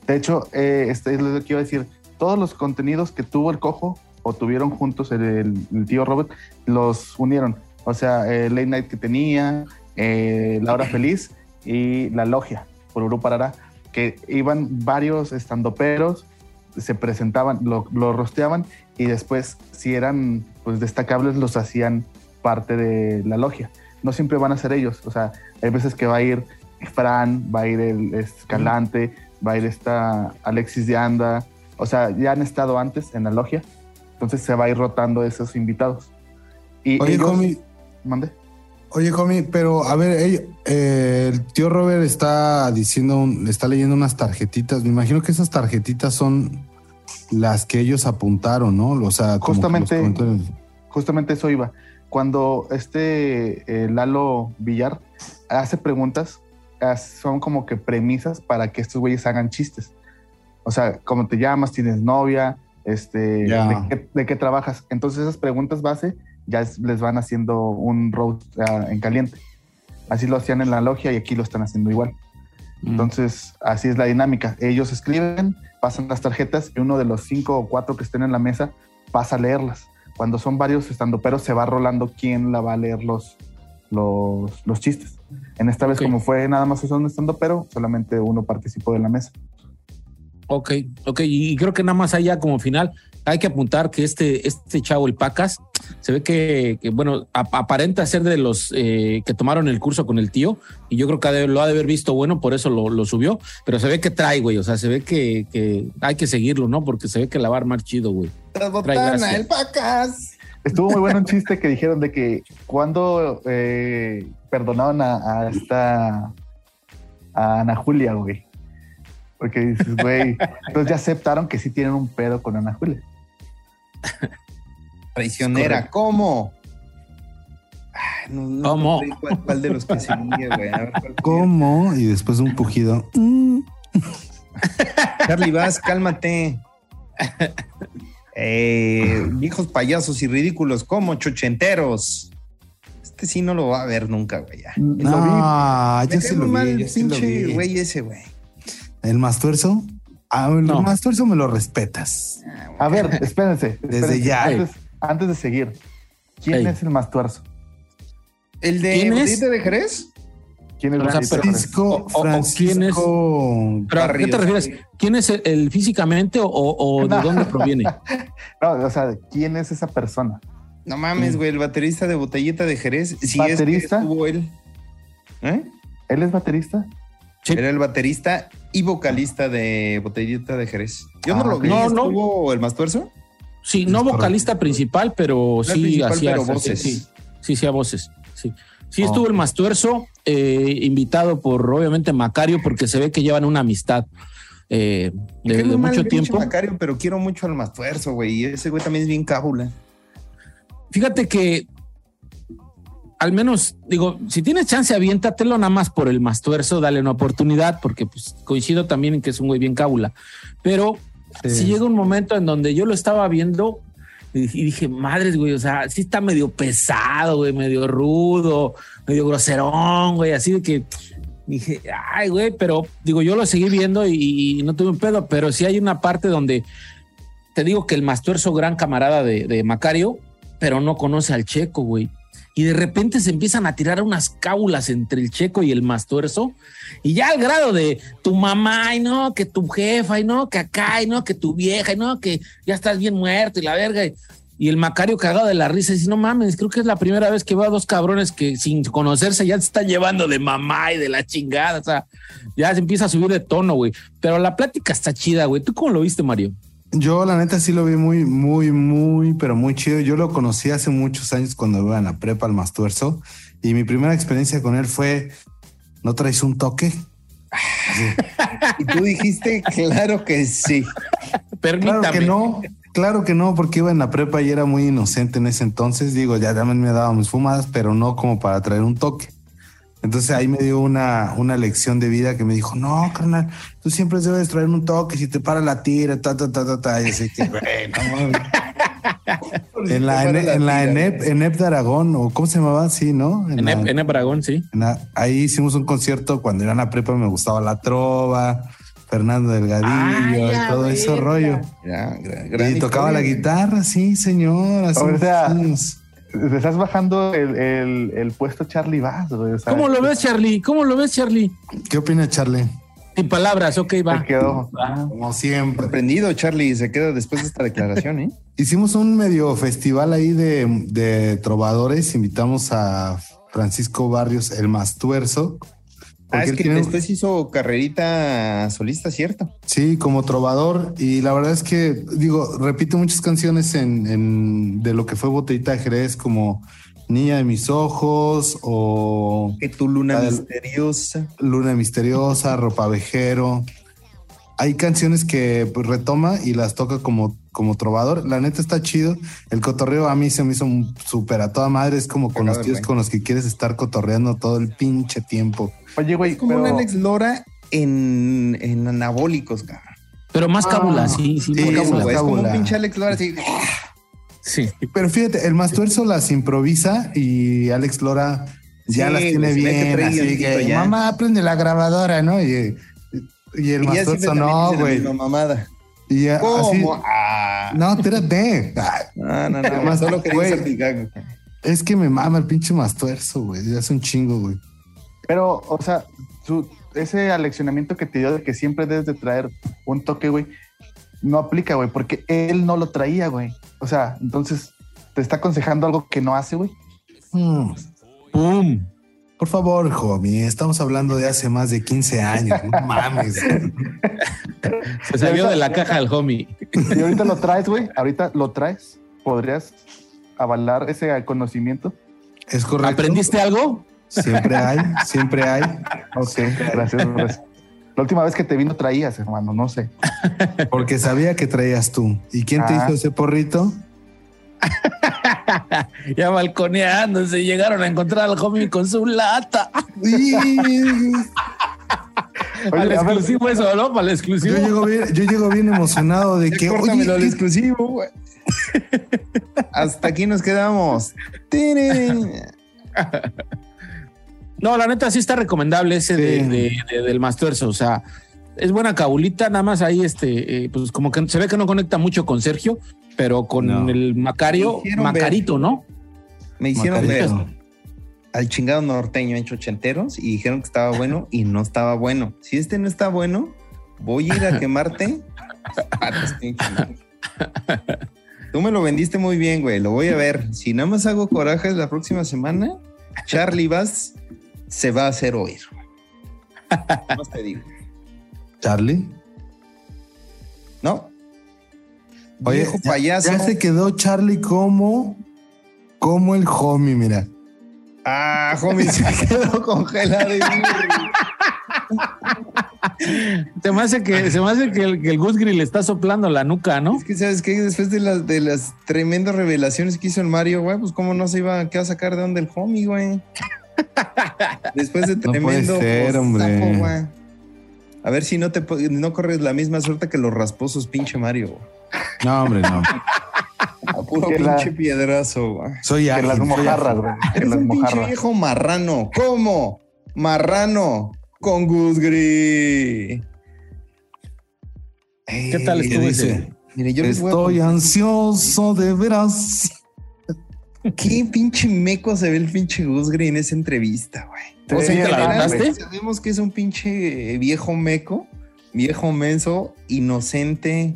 De hecho, eh, este es lo que iba a decir. Todos los contenidos que tuvo el cojo o tuvieron juntos el, el- el tío Robert, los unieron. O sea, el late night que tenía, eh, La Hora Feliz y La Logia, por Uru Parará, que iban varios estandoperos, se presentaban, lo, lo rosteaban y después, si eran pues destacables, los hacían parte de la logia. No siempre van a ser ellos. O sea, hay veces que va a ir Fran, va a ir el Escalante, va a ir esta Alexis de Anda. O sea, ya han estado antes en la logia. Entonces se va a ir rotando esos invitados. Y Oye, ellos- homie, Mande. Oye, homie, pero a ver, eh, el tío Robert está diciendo, un- está leyendo unas tarjetitas. Me imagino que esas tarjetitas son las que ellos apuntaron, ¿no? O sea, Justamente-. Justamente eso iba. Cuando este eh, Lalo Villar hace preguntas, as- son como que premisas para que estos güeyes hagan chistes. O sea, ¿cómo te llamas? ¿Tienes novia? Este. ¿de, qué, de qué trabajas? Entonces esas preguntas base ya es- les van haciendo un roast ah, en caliente. Así lo hacían en la logia y aquí lo están haciendo igual. Entonces, así es la dinámica. Ellos escriben, pasan las tarjetas y uno de los cinco o cuatro que estén en la mesa pasa a leerlas. Cuando son varios estando, pero se va rolando quién la va a leer los, los, los chistes. En esta vez, Ok. como fue nada más un estando, pero solamente uno participó de la mesa. Ok, ok, y creo que nada más allá como final hay que apuntar que este, este chavo, el Pacas, se ve que, que, bueno, ap- aparenta ser de los eh, que tomaron el curso con el tío y yo creo que lo ha de haber visto bueno, por eso lo, lo subió, pero se ve que trae, güey, o sea, se ve que, que hay que seguirlo, ¿no? Porque se ve que la va a armar chido, güey. La botana, el pacas. Estuvo muy bueno un chiste que dijeron de que cuando eh, perdonaron a, a esta a Ana Julia, güey. Porque dices, güey, entonces ya aceptaron que sí tienen un pedo con Ana Julia. [LAUGHS] Traicionera. ¿cómo? Ay, no, no ¿Cómo? ¿Cuál, cuál de los que seguía, güey? A ver, ¿cuál fue? ¿Cómo? Y después un pujido. Mm. [LAUGHS] Charlie Vaz, cálmate. [LAUGHS] Eh, viejos payasos y ridículos como chochenteros. Este sí no lo va a ver nunca, güey. ya. Lo vi. No, sí muy lo mal vi. el yo sí lo pinche vi. güey ese, güey. ¿El mastuerzo? Ah, el No. mastuerzo me lo respetas. A ver, espérense. [LAUGHS] Desde ya. Antes, antes de seguir, ¿quién Ey. es el más tuerzo? ¿El de ¿Quién es? Botellita de Jerez? ¿Quién es O sea, Francisco, o- o- o quién es- Francisco. Pero ¿a qué te refieres? ¿Quién es el, el físicamente o, o de [LAUGHS] No. dónde proviene? [LAUGHS] No, o sea, ¿quién es esa persona? No mames, güey, el baterista de Botellita de Jerez. Si ¿Baterista? es que estuvo él. ¿Eh? ¿Él es baterista? Sí. Era el baterista y vocalista de Botellita de Jerez. Yo no Ah, lo vi. No, no. ¿Estuvo el más tuerzo? Sí, no Es correcto. vocalista principal, pero No sí principal, hacía pero voces. Sí, sí, sí, a voces. Sí, sí Oh. estuvo el Mastuerzo, eh, invitado por obviamente Macario, porque se ve que llevan una amistad eh, de, de mucho tiempo. Macario, pero quiero mucho al más tuerzo, güey. Ese güey también es bien cábula. Fíjate que al menos, digo, si tienes chance, aviéntatelo nada más por el Mastuerzo, dale una oportunidad, porque pues, coincido también en que es un güey bien cábula. Pero Sí. si llega un momento en donde yo lo estaba viendo y dije, madres, güey, o sea, sí está medio pesado, güey, medio rudo, medio groserón, güey, así de que dije, ay, güey, pero digo, yo lo seguí viendo y, y no tuve un pedo, pero sí hay una parte donde te digo que el Mastuerzo, gran camarada de, de Macario, pero no conoce al Checo, güey. Y de repente se empiezan a tirar unas cábulas entre el Checo y el Mastuerzo. Y ya al grado de tu mamá, y no, que tu jefa, y no, que acá, y no, que tu vieja, y no, que ya estás bien muerto y la verga. Y, el Macario cagado de la risa dice, no mames, creo que es la primera vez que veo a dos cabrones que sin conocerse ya se están llevando de mamá y de la chingada. O sea, ya se empieza a subir de tono, güey. Pero la plática está chida, güey. ¿Tú cómo lo viste, Mario? Yo la neta sí lo vi muy, muy, muy, pero muy chido. Yo lo conocí hace muchos años cuando iba en la prepa al Mastuerzo y mi primera experiencia con él fue, ¿no traes un toque? Y tú dijiste, claro que sí. Permítame. Claro que no, claro que no, porque iba en la prepa y era muy inocente en ese entonces. Digo, ya también me daba mis fumadas, pero no como para traer un toque. Entonces ahí me dio una, una lección de vida que me dijo, no, carnal, tú siempre debes traerme un toque, si te para la tira, ta, ta, ta, ta, ta. Y así que, güey, [LAUGHS] no mames. En la, en, en la ENEP, ENEP de Aragón, o cómo se llamaba, sí, ¿no? En En, la- Ep- en Ebragón, sí. en la- ahí hicimos un concierto cuando era en la prepa, me gustaba la trova, Fernando Delgadillo, y todo ese rollo. Gran- gran- gran Y tocaba la guitarra, sí, señor. hace O muchos sea, años. Te estás bajando el, el, el puesto Charlie Bass, güey. ¿Cómo lo ves, Charlie? ¿Cómo lo ves, Charlie? ¿Qué opina Charlie? Sin palabras, ok, va. quedó. Va. Como siempre. Sorprendido, Charlie, se queda después de esta declaración, ¿eh? [LAUGHS] Hicimos un medio festival ahí de, de trovadores. Invitamos a Francisco Barrios, el más tuerzo. Ah, es que tiene- después hizo carrerita solista, ¿cierto? Sí, como trovador. Y la verdad es que, digo, repite muchas canciones en, en- de lo que fue Botellita de Jerez, como Niña de mis ojos o Que tu luna La misteriosa. Luna Misteriosa, [LAUGHS] Ropavejero. Hay canciones que pues, retoma y las toca como, como trovador. La neta está chido. El cotorreo a mí se me hizo un súper a toda madre. Es como con los tíos con los que quieres estar cotorreando todo el pinche tiempo. Oye, güey, Es como pero un Alex Lora en, en anabólicos, cabrón. Pero más Ah. cábula, sí, sí, Sí, más es cábula. es como un pinche Alex Lora así. Sí. Pero fíjate, el más tuerzo las improvisa y Alex Lora ya Sí, las tiene que bien. Así que, ya. mamá, prende la grabadora, ¿no? Y, y el Y más ya siempre tuerzo también no, dice güey. Y ya, así, ¿Cómo? Ah. no, espérate. Ay, [LAUGHS] No, no, no. Solo quería güey. salpicar. Es que me mama el pinche más tuerzo, güey. Ya es un chingo, güey. Pero, o sea, su- ese aleccionamiento que te dio de que siempre debes de traer un toque, güey, no aplica, güey, porque él no lo traía, güey. O sea, entonces te está aconsejando algo que no hace, güey. Hmm. ¡Pum! Por favor, homie, estamos hablando de hace más de 15 años. No [LAUGHS] mames. Se salió de la caja del homie. Y ahorita lo traes, güey. Ahorita lo traes. ¿Podrías avalar ese conocimiento? Es correcto. ¿Aprendiste algo? Siempre hay, siempre hay. Ok, gracias. [LAUGHS] gracias. La última vez que te vino traías, hermano, no sé. Porque sabía que traías tú. ¿Y quién te Ah. hizo ese porrito? [LAUGHS] Ya balconeándose, llegaron a encontrar al homie con su lata. [LAUGHS] Para el a ver, exclusivo eso, ¿no? Para el Yo exclusivo. llego bien, yo llego bien emocionado de que. Oye, al ¿qué- exclusivo, güey. Hasta aquí nos quedamos. Tirin. No, la neta sí está recomendable ese de, Sí. de- de- del Mastuerzo. O sea, es buena cabulita, nada más ahí, este, eh, pues como que se ve que no conecta mucho con Sergio, pero con No. el Macario, Macarito, ¿no? Me hicieron ver al chingado norteño hecho ochenteros y dijeron que estaba bueno y no estaba bueno. Si este no está bueno, voy a ir a quemarte. Tú me lo vendiste muy bien, güey. Lo voy a ver. Si nada más hago corajes la próxima semana, Charlie Bass se va a hacer oír. [LAUGHS] Más te digo. Charlie. ¿No? Oye, Viejo ya- payaso. Ya se quedó Charlie como. Como el homie, mira. Ah, homie, se [LAUGHS] quedó congelado. y- Se me hace que, se me hace que el, que el Gus Grill le está soplando la nuca, ¿no? Es que, ¿sabes qué? Después de las, de las tremendas revelaciones que hizo el Mario, güey, pues cómo no se iba ¿qué va a sacar de dónde el homie, güey. Después de puede tremendo ser, hombre. A ver si no te no corres la misma suerte que los rasposos, pinche Mario. No, hombre, no. A puro Que la- pinche piedrazo, güey. Soy Que ágil, las soy mojarras, güey. Que las un pinche mojarras. viejo marrano. ¿Cómo? Marrano con Gus Gris. ¿Qué tal ¿Qué estuvo dice? ese? Mire, yo les voy a Estoy ansioso de veras. Qué pinche meco se ve el pinche Gus Gris en esa entrevista, güey. O sea, la sabemos que es un pinche viejo meco, viejo menso, inocente.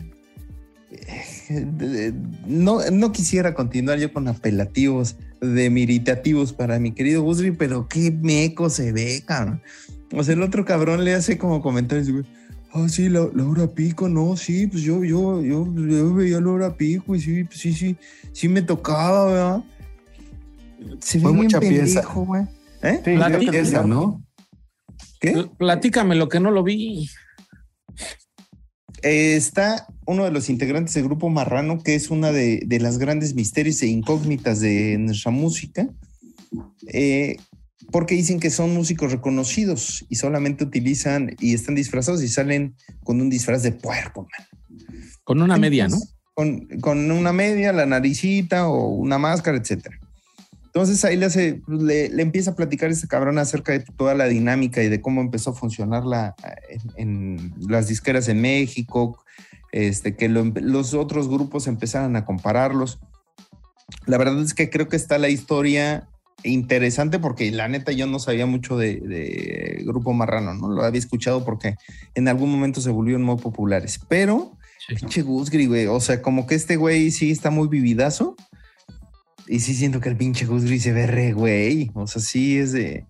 Eh, de- No, no quisiera continuar yo con apelativos demiritativos para mi querido Gusri, pero qué meco se ve, cabrón. O sea, el otro cabrón le hace como comentarios, güey. Ah, sí, la, Laura Pico, no, sí, pues yo, yo, yo, yo veía a Laura Pico y sí, pues sí, sí, sí me tocaba, ¿verdad? Se Fue mucha pieza. pendejo. ¿Eh? Sí, Esa, ¿no? ¿Qué? Platícame lo que no lo vi. Eh, está uno de los integrantes del grupo Marrano, que es una de, de las grandes misterios e incógnitas de nuestra música, eh, porque dicen que son músicos reconocidos y solamente utilizan y están disfrazados y salen con un disfraz de puerco, man. Con una media, ¿no? Con, con una media, la naricita o una máscara, etcétera. Entonces ahí le, hace, le, le, empieza a platicar este cabrón acerca de toda la dinámica y de cómo empezó a funcionar la, en, en las disqueras en México, este, que lo, los otros grupos empezaran a compararlos. La verdad es que creo que está la historia interesante porque la neta yo no sabía mucho de, de, Grupo Marrano, ¿no? Lo había escuchado porque en algún momento se volvieron muy populares, pero sí. pinche Gusgri, güey, o sea, como que este güey sí está muy vividazo y sí siento que el pinche Gusgri se ve re, güey, o sea, sí es de...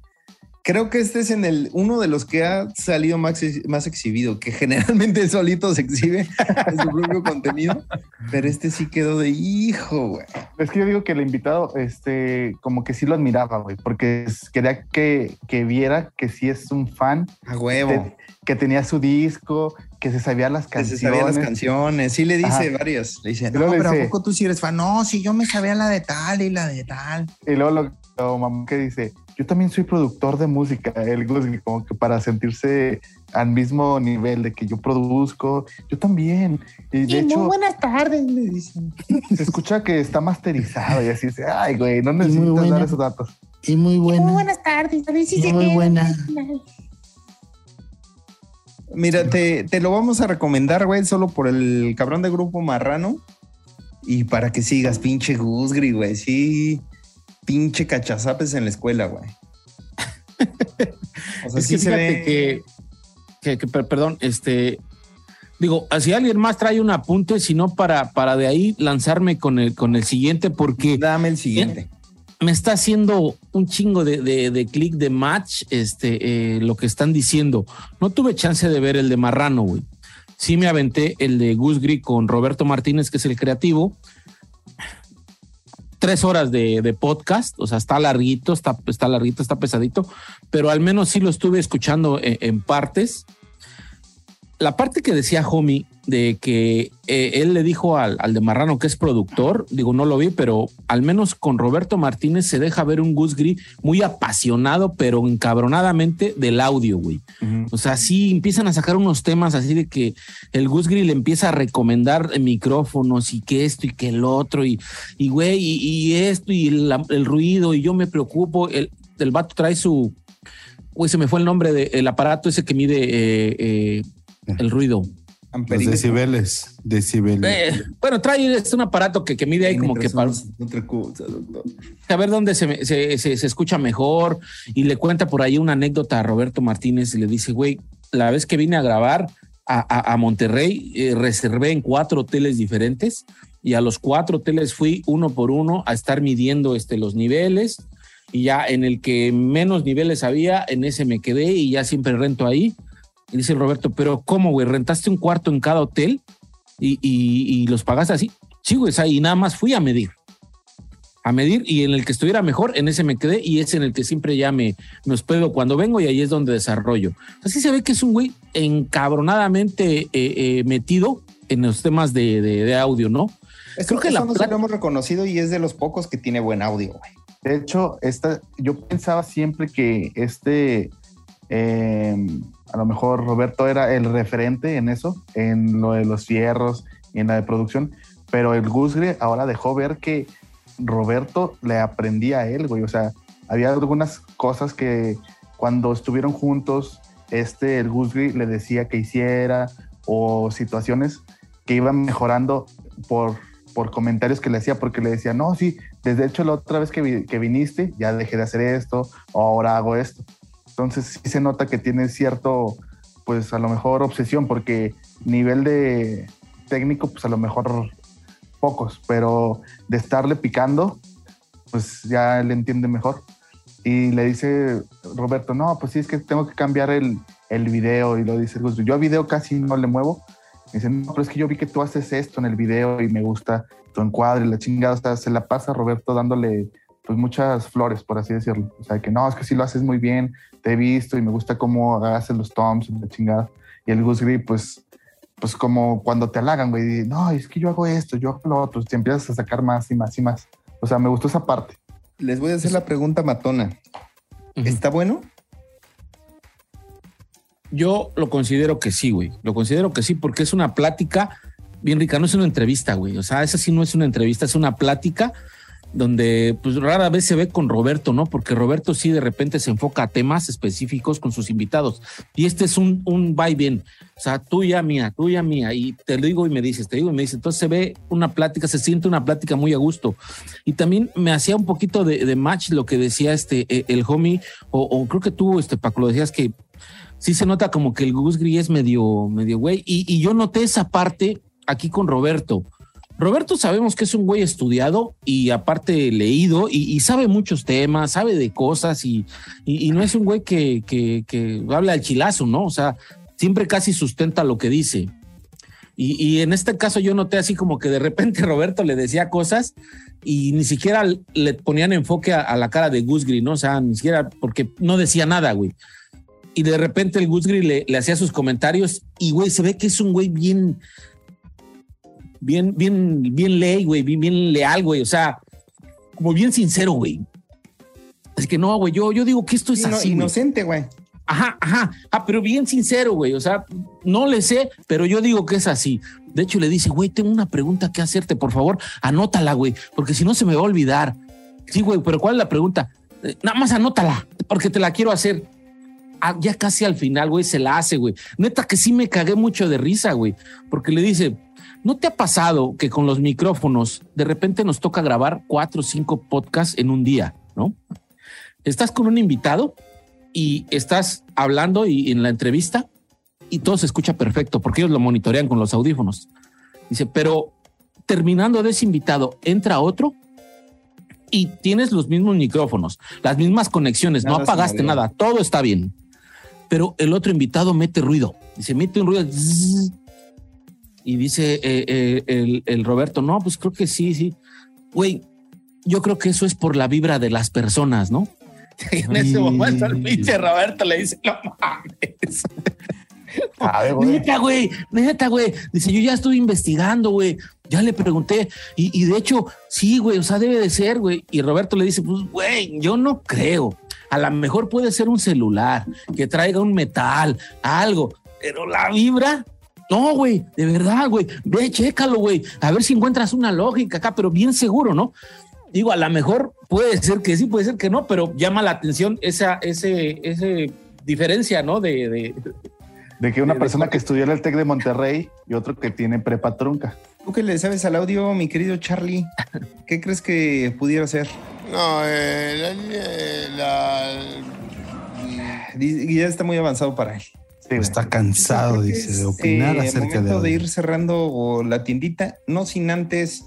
Creo que este es en el uno de los que ha salido más, más exhibido, que generalmente [LAUGHS] solito se exhibe en su propio contenido, pero este sí quedó de hijo, güey. Es que yo digo que el invitado, este, como que sí lo admiraba, güey, porque quería que, que viera que sí es un fan. A huevo. De, que tenía su disco, que se sabía las canciones. Que se sabía las canciones. Sí le dice Ajá. varias. Le dice, no, pero, pero dice, ¿a poco tú sí eres fan? No, sí, yo me sabía la de tal y la de tal. Y luego lo, lo mamá que dice, yo también soy productor de música, el como que para sentirse al mismo nivel de que yo produzco, yo también. Y de y hecho, muy buenas tardes, me dicen. Se escucha que está masterizado y así dice, ay, güey, no necesitas dar esos datos. Y muy buena. Y muy buenas tardes, a ver si y se muy queda. buena. Mira, te, te, lo vamos a recomendar, güey, solo por el cabrón de grupo marrano. Y para que sigas, pinche Gusgri, güey. Sí, pinche cachazapes en la escuela, güey. [LAUGHS] o sea, es sí que fíjate ve... que, que, que, perdón, este, digo, si alguien más trae un apunte, sino para, para de ahí lanzarme con el, con el siguiente, porque... Dame el siguiente. Me está haciendo un chingo de, de, de clic de match, este, eh, lo que están diciendo. No tuve chance de ver el de Marrano, güey. Sí me aventé el de Gus Gris con Roberto Martínez, que es el creativo, tres horas de, de, podcast, o sea, está larguito, está, está larguito, está pesadito, pero al menos sí lo estuve escuchando en, en partes. La parte que decía Homie de que eh, él le dijo al, al, de Marrano que es productor, digo, no lo vi, pero al menos con Roberto Martínez se deja ver un Gus Gris muy apasionado, pero encabronadamente del audio, güey. Uh -huh. O sea, sí empiezan a sacar unos temas así de que el Gus Gris le empieza a recomendar micrófonos y que esto y que el otro, y, y güey, y, y, esto y el, el, ruido, y yo me preocupo. El, el vato trae su. Güey, se me fue el nombre del aparato ese que mide eh, eh, el ruido. Los decibeles, decibeles. Eh, bueno, trae es un aparato que, que mide ahí como que para a ver dónde se, se, se, se, escucha mejor. Y le cuenta por ahí una anécdota a Roberto Martínez y le dice, güey, la vez que vine a grabar a, a, a Monterrey, eh, reservé en cuatro hoteles diferentes y a los cuatro hoteles fui uno por uno a estar midiendo este, los niveles. Y ya en el que menos niveles había, en ese me quedé y ya siempre rento ahí y dice Roberto, pero ¿cómo, güey? ¿Rentaste un cuarto en cada hotel y, y, y los pagaste así? Sí, güey, y nada más fui a medir. A medir y en el que estuviera mejor, en ese me quedé y es en el que siempre ya me, me hospedo cuando vengo y ahí es donde desarrollo. Así se ve que es un güey encabronadamente eh, eh, metido en los temas de, de, de audio, ¿no? Eso, Creo que eso la lo hemos reconocido y es de los pocos que tiene buen audio, güey. De hecho, esta, yo pensaba siempre que este eh, a lo mejor Roberto era el referente en eso, en lo de los fierros en la de producción, pero el Gusgre ahora dejó ver que Roberto le aprendía a él, güey. O sea, había algunas cosas que cuando estuvieron juntos, este, el Gusgri le decía que hiciera o situaciones que iban mejorando por, por comentarios que le hacía, porque le decía, no, sí, desde hecho la otra vez que, que viniste, ya dejé de hacer esto, ahora hago esto. Entonces sí se nota que tiene cierto, pues a lo mejor obsesión, porque nivel de técnico, pues a lo mejor pocos, pero de estarle picando, pues ya le entiende mejor. Y le dice Roberto, no, pues sí, es que tengo que cambiar el, el video. Y lo dice, yo a video casi no le muevo. Y dice, no, pero es que yo vi que tú haces esto en el video y me gusta tu encuadre, la chingada. O sea, se la pasa Roberto dándole pues muchas flores, por así decirlo. O sea, que no, es que sí lo haces muy bien, te he visto y me gusta cómo haces los toms, la chingada. Y el Gus Gris, pues, pues como cuando te halagan, güey, no, es que yo hago esto, yo hago lo otro, te empiezas a sacar más y más y más. O sea, me gustó esa parte. Les voy a hacer la pregunta matona. ¿Está bueno? Yo lo considero que sí, güey. Lo considero que sí, porque es una plática bien rica. No es una entrevista, güey. O sea, esa sí no es una entrevista, es una plática donde pues rara vez se ve con Roberto, ¿no? Porque Roberto sí de repente se enfoca a temas específicos con sus invitados. Y este es un, un va y bien. O sea, tuya, mía, tuya, mía. Y te lo digo y me dices, te digo y me dices. Entonces se ve una plática, se siente una plática muy a gusto. Y también me hacía un poquito de, de match lo que decía este, eh, el homie, o, o creo que tú, este, Paco, lo decías que sí se nota como que el Gus Gris es medio, medio güey. Y, y yo noté esa parte aquí con Roberto. Roberto sabemos que es un güey estudiado y aparte leído y, sabe muchos temas, sabe de cosas y, y- no es un güey que, que, que habla al chilazo, ¿no? O sea, siempre casi sustenta lo que dice. Y, y en este caso yo noté así como que de repente [LAUGHS] Roberto le decía cosas y ni siquiera le ponían enfoque a, la cara de Gus Gris, ¿no? O sea, ni siquiera porque no decía nada, güey. Y de repente el Gus Gris le, le hacía sus comentarios y, güey, se ve que es un güey bien, bien, bien, bien ley, güey, bien, bien leal, güey. O sea, como bien sincero, güey. Es que no, güey, yo, yo digo que esto es Ino- así. inocente, güey. Ajá, ajá, ah, pero bien sincero, güey. O sea, no le sé, pero yo digo que es así. De hecho, le dice, güey, tengo una pregunta que hacerte, por favor, anótala, güey, porque si no se me va a olvidar. Sí, güey, pero ¿cuál es la pregunta? Eh, Nada más anótala, porque te la quiero hacer. Ah, ya casi al final, güey, se la hace, güey. Neta que sí me cagué mucho de risa, güey, porque le dice, ¿no te ha pasado que con los micrófonos de repente nos toca grabar cuatro o cinco podcasts en un día, ¿no? Estás con un invitado y estás hablando y en la entrevista y todo se escucha perfecto porque ellos lo monitorean con los audífonos. Dice, pero terminando de ese invitado, entra otro y tienes los mismos micrófonos, las mismas conexiones, no Nada apagaste nada, todo está bien. Pero el otro invitado mete ruido, dice, mete un ruido. zzz, y dice eh, eh, el, el Roberto, no, pues creo que sí, sí. Güey, yo creo que eso es por la vibra de las personas, ¿no? Y [LAUGHS] en ese momento el pinche Roberto le dice, no mames. [LAUGHS] Sabe, güey. Neta, güey, neta, güey. Dice, yo ya estuve investigando, güey. Ya le pregunté. Y, y de hecho, sí, güey, o sea, debe de ser, güey. Y Roberto le dice, pues, güey, yo no creo. A lo mejor puede ser un celular que traiga un metal, algo. Pero la vibra, no, güey, de verdad, güey. Ve, chécalo, güey. A ver si encuentras una lógica acá, pero bien seguro, ¿no? Digo, a lo mejor puede ser que sí, puede ser que no, pero llama la atención esa, ese, ese diferencia, ¿no? De, de, De que una de- persona que estudió en el TEC de Monterrey y otro que tiene prepa trunca. ¿Tú qué le sabes al audio, mi querido Charlie? ¿Qué crees que pudiera ser? No, eh, la, la- Ya está muy avanzado para él. Sí. Está cansado, dice, es, de opinar eh, acerca momento de, de ir cerrando la tiendita, no sin antes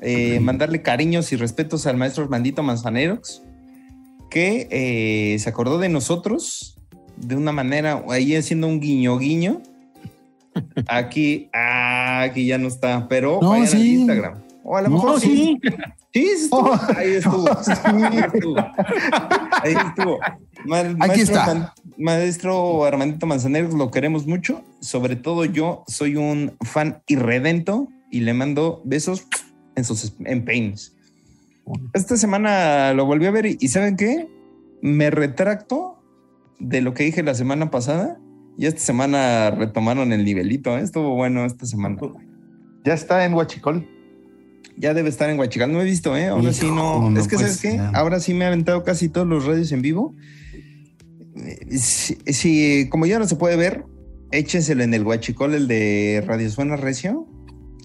eh, mandarle cariños y respetos al maestro Armandito Manzaneros, que eh, se acordó de nosotros de una manera, ahí haciendo un guiño guiño. [LAUGHS] Aquí, ah, aquí ya no está, pero No, vayan. Instagram. O a lo mejor sí. sí. Sí, sí estuvo. [LAUGHS] Ahí estuvo. Ahí estuvo. Ahí estuvo. Ma- maestro está. Man- maestro Armandito Manzaneros, lo queremos mucho. Sobre todo yo soy un fan irredento y le mando besos en sus empeños. Esta semana lo volví a ver y, y ¿saben qué? Me retracto de lo que dije la semana pasada y esta semana retomaron el nivelito. ¿eh? Estuvo bueno esta semana. Ya está en Huachicol. Ya debe estar en Huachical. No he visto, ¿eh? Ahora sí no. Hijo, no es que, ¿sabes qué? ser. Ahora sí me ha aventado casi todos los radios en vivo. Si, si- como ya no se puede ver, échenselo en el Huachicol, el de Radio Suena Recio.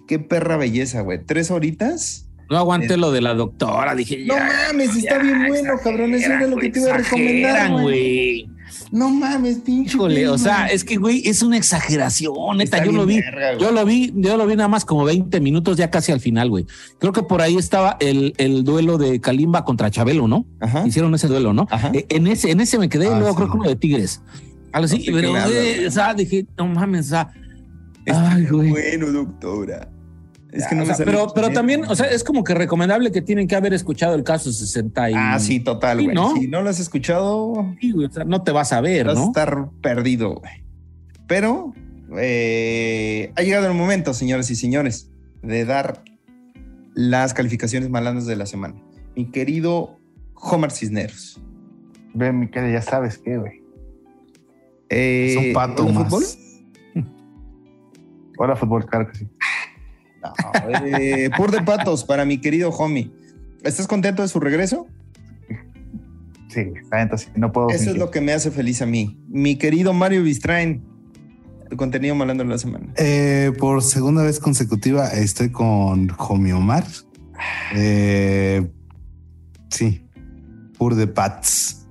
Qué perra belleza, güey. Tres horitas. No aguanté lo de la doctora, dije, No ya, mames, está ya, bien bueno, cabrón. Eso era lo que te iba a recomendar, exageran, güey. No mames, pinche. Híjole, o sea, es que, güey, es una exageración, neta. Está Yo lo vi, verga, yo lo vi, yo lo vi nada más como 20 minutos, ya casi al final, güey. Creo que por ahí estaba el, el duelo de Kalimba contra Chabelo, ¿no? Ajá. Hicieron ese duelo, ¿no? Ajá. Eh, En ese, en ese me quedé, y Ah, luego sí. creo que uno de Tigres. Algo así, No sé pero, güey, güey. o sea, dije, no mames, o sea, Está ay, güey. Bueno, doctora. Es que O no me sea, pero, también, o sea, es como que recomendable que tienen que haber escuchado el caso 60 y... Ah, sí, total, Sí, güey. ¿no? Si no lo has escuchado, Sí, güey, o sea, no te vas a ver, vas a ¿no? estar perdido, güey. Pero eh, ha llegado el momento, señores y señores, de dar las calificaciones malandras de la semana. Mi querido Homer Cisneros, Ve, Miquel, ya sabes qué, güey. Eh, Es un pato ¿hola, más. fútbol? [LAUGHS] Hola, fútbol, claro que sí. No, eh, pur de patos para mi querido homie. ¿Estás contento de su regreso? Sí, sí, no puedo. Eso es lo que me hace feliz a mí. Mi querido Mario Bistrain, tu contenido malando la semana. Eh, por segunda vez consecutiva estoy con Homie Omar. Eh, sí, pur de Pats.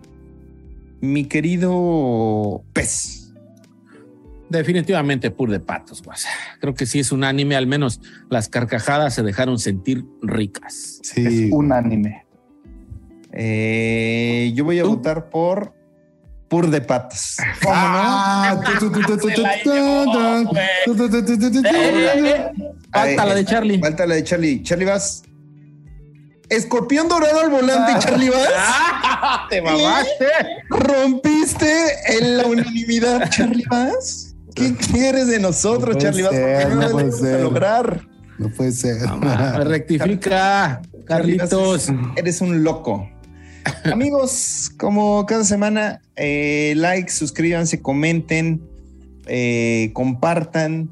Mi querido Pez. Definitivamente Pur de Patos, guasa. Creo que sí es un anime, al menos las carcajadas se dejaron sentir ricas. Sí. Es un anime. Yo voy a votar por Pur de Patos. Falta la de Charlie. Falta la de Charlie. Charlie vas. Escorpión dorado al volante, Charlie Vaz. Te mamaste. Rompiste en la unanimidad, Charlie Vaz. ¿Qué quieres de nosotros, No Charlie vas? ser, ¿Por qué no lo puede vamos a ser. lograr? No puede ser. Me rectifica, Carlitos. Eres un loco. [LAUGHS] Amigos, como cada semana, eh, like, suscríbanse, comenten, eh, compartan,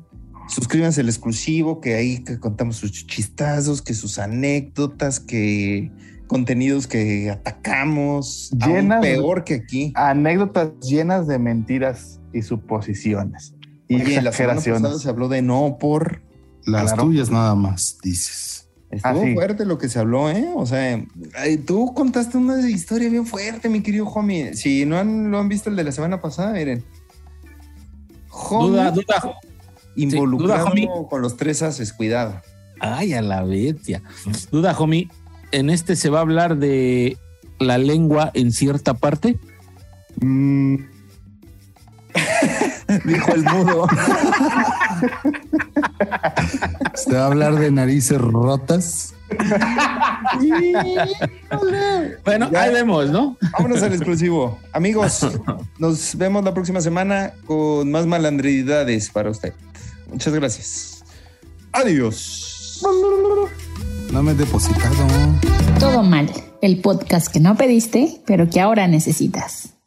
suscríbanse al exclusivo, que ahí que contamos sus chistazos, que sus anécdotas, que contenidos que atacamos, aún Llenas- peor que aquí. Anécdotas llenas de mentiras y suposiciones. Y Oye, la semana pasada se habló de no por. Las Claro. tuyas nada más, dices. Estuvo Ah, fuerte lo que se habló, ¿eh? O sea, tú contaste una historia bien fuerte, mi querido homie. Si no han, lo han visto el de la semana pasada, miren. Homie Duda, duda. involucrado duda, homie. con los tres haces, cuidado. Ay, a la bestia. Duda, homie. En este se va a hablar de la lengua en cierta parte. Mm, [LAUGHS] Dijo el mudo. [LAUGHS] Se va a hablar de narices rotas. Bueno, Ya. ahí vemos, ¿no? Vámonos al exclusivo. Amigos, [LAUGHS] nos vemos la próxima semana con más malandridades para usted. Muchas gracias. Adiós. No me he depositado. Todo mal, el podcast que no pediste, pero que ahora necesitas.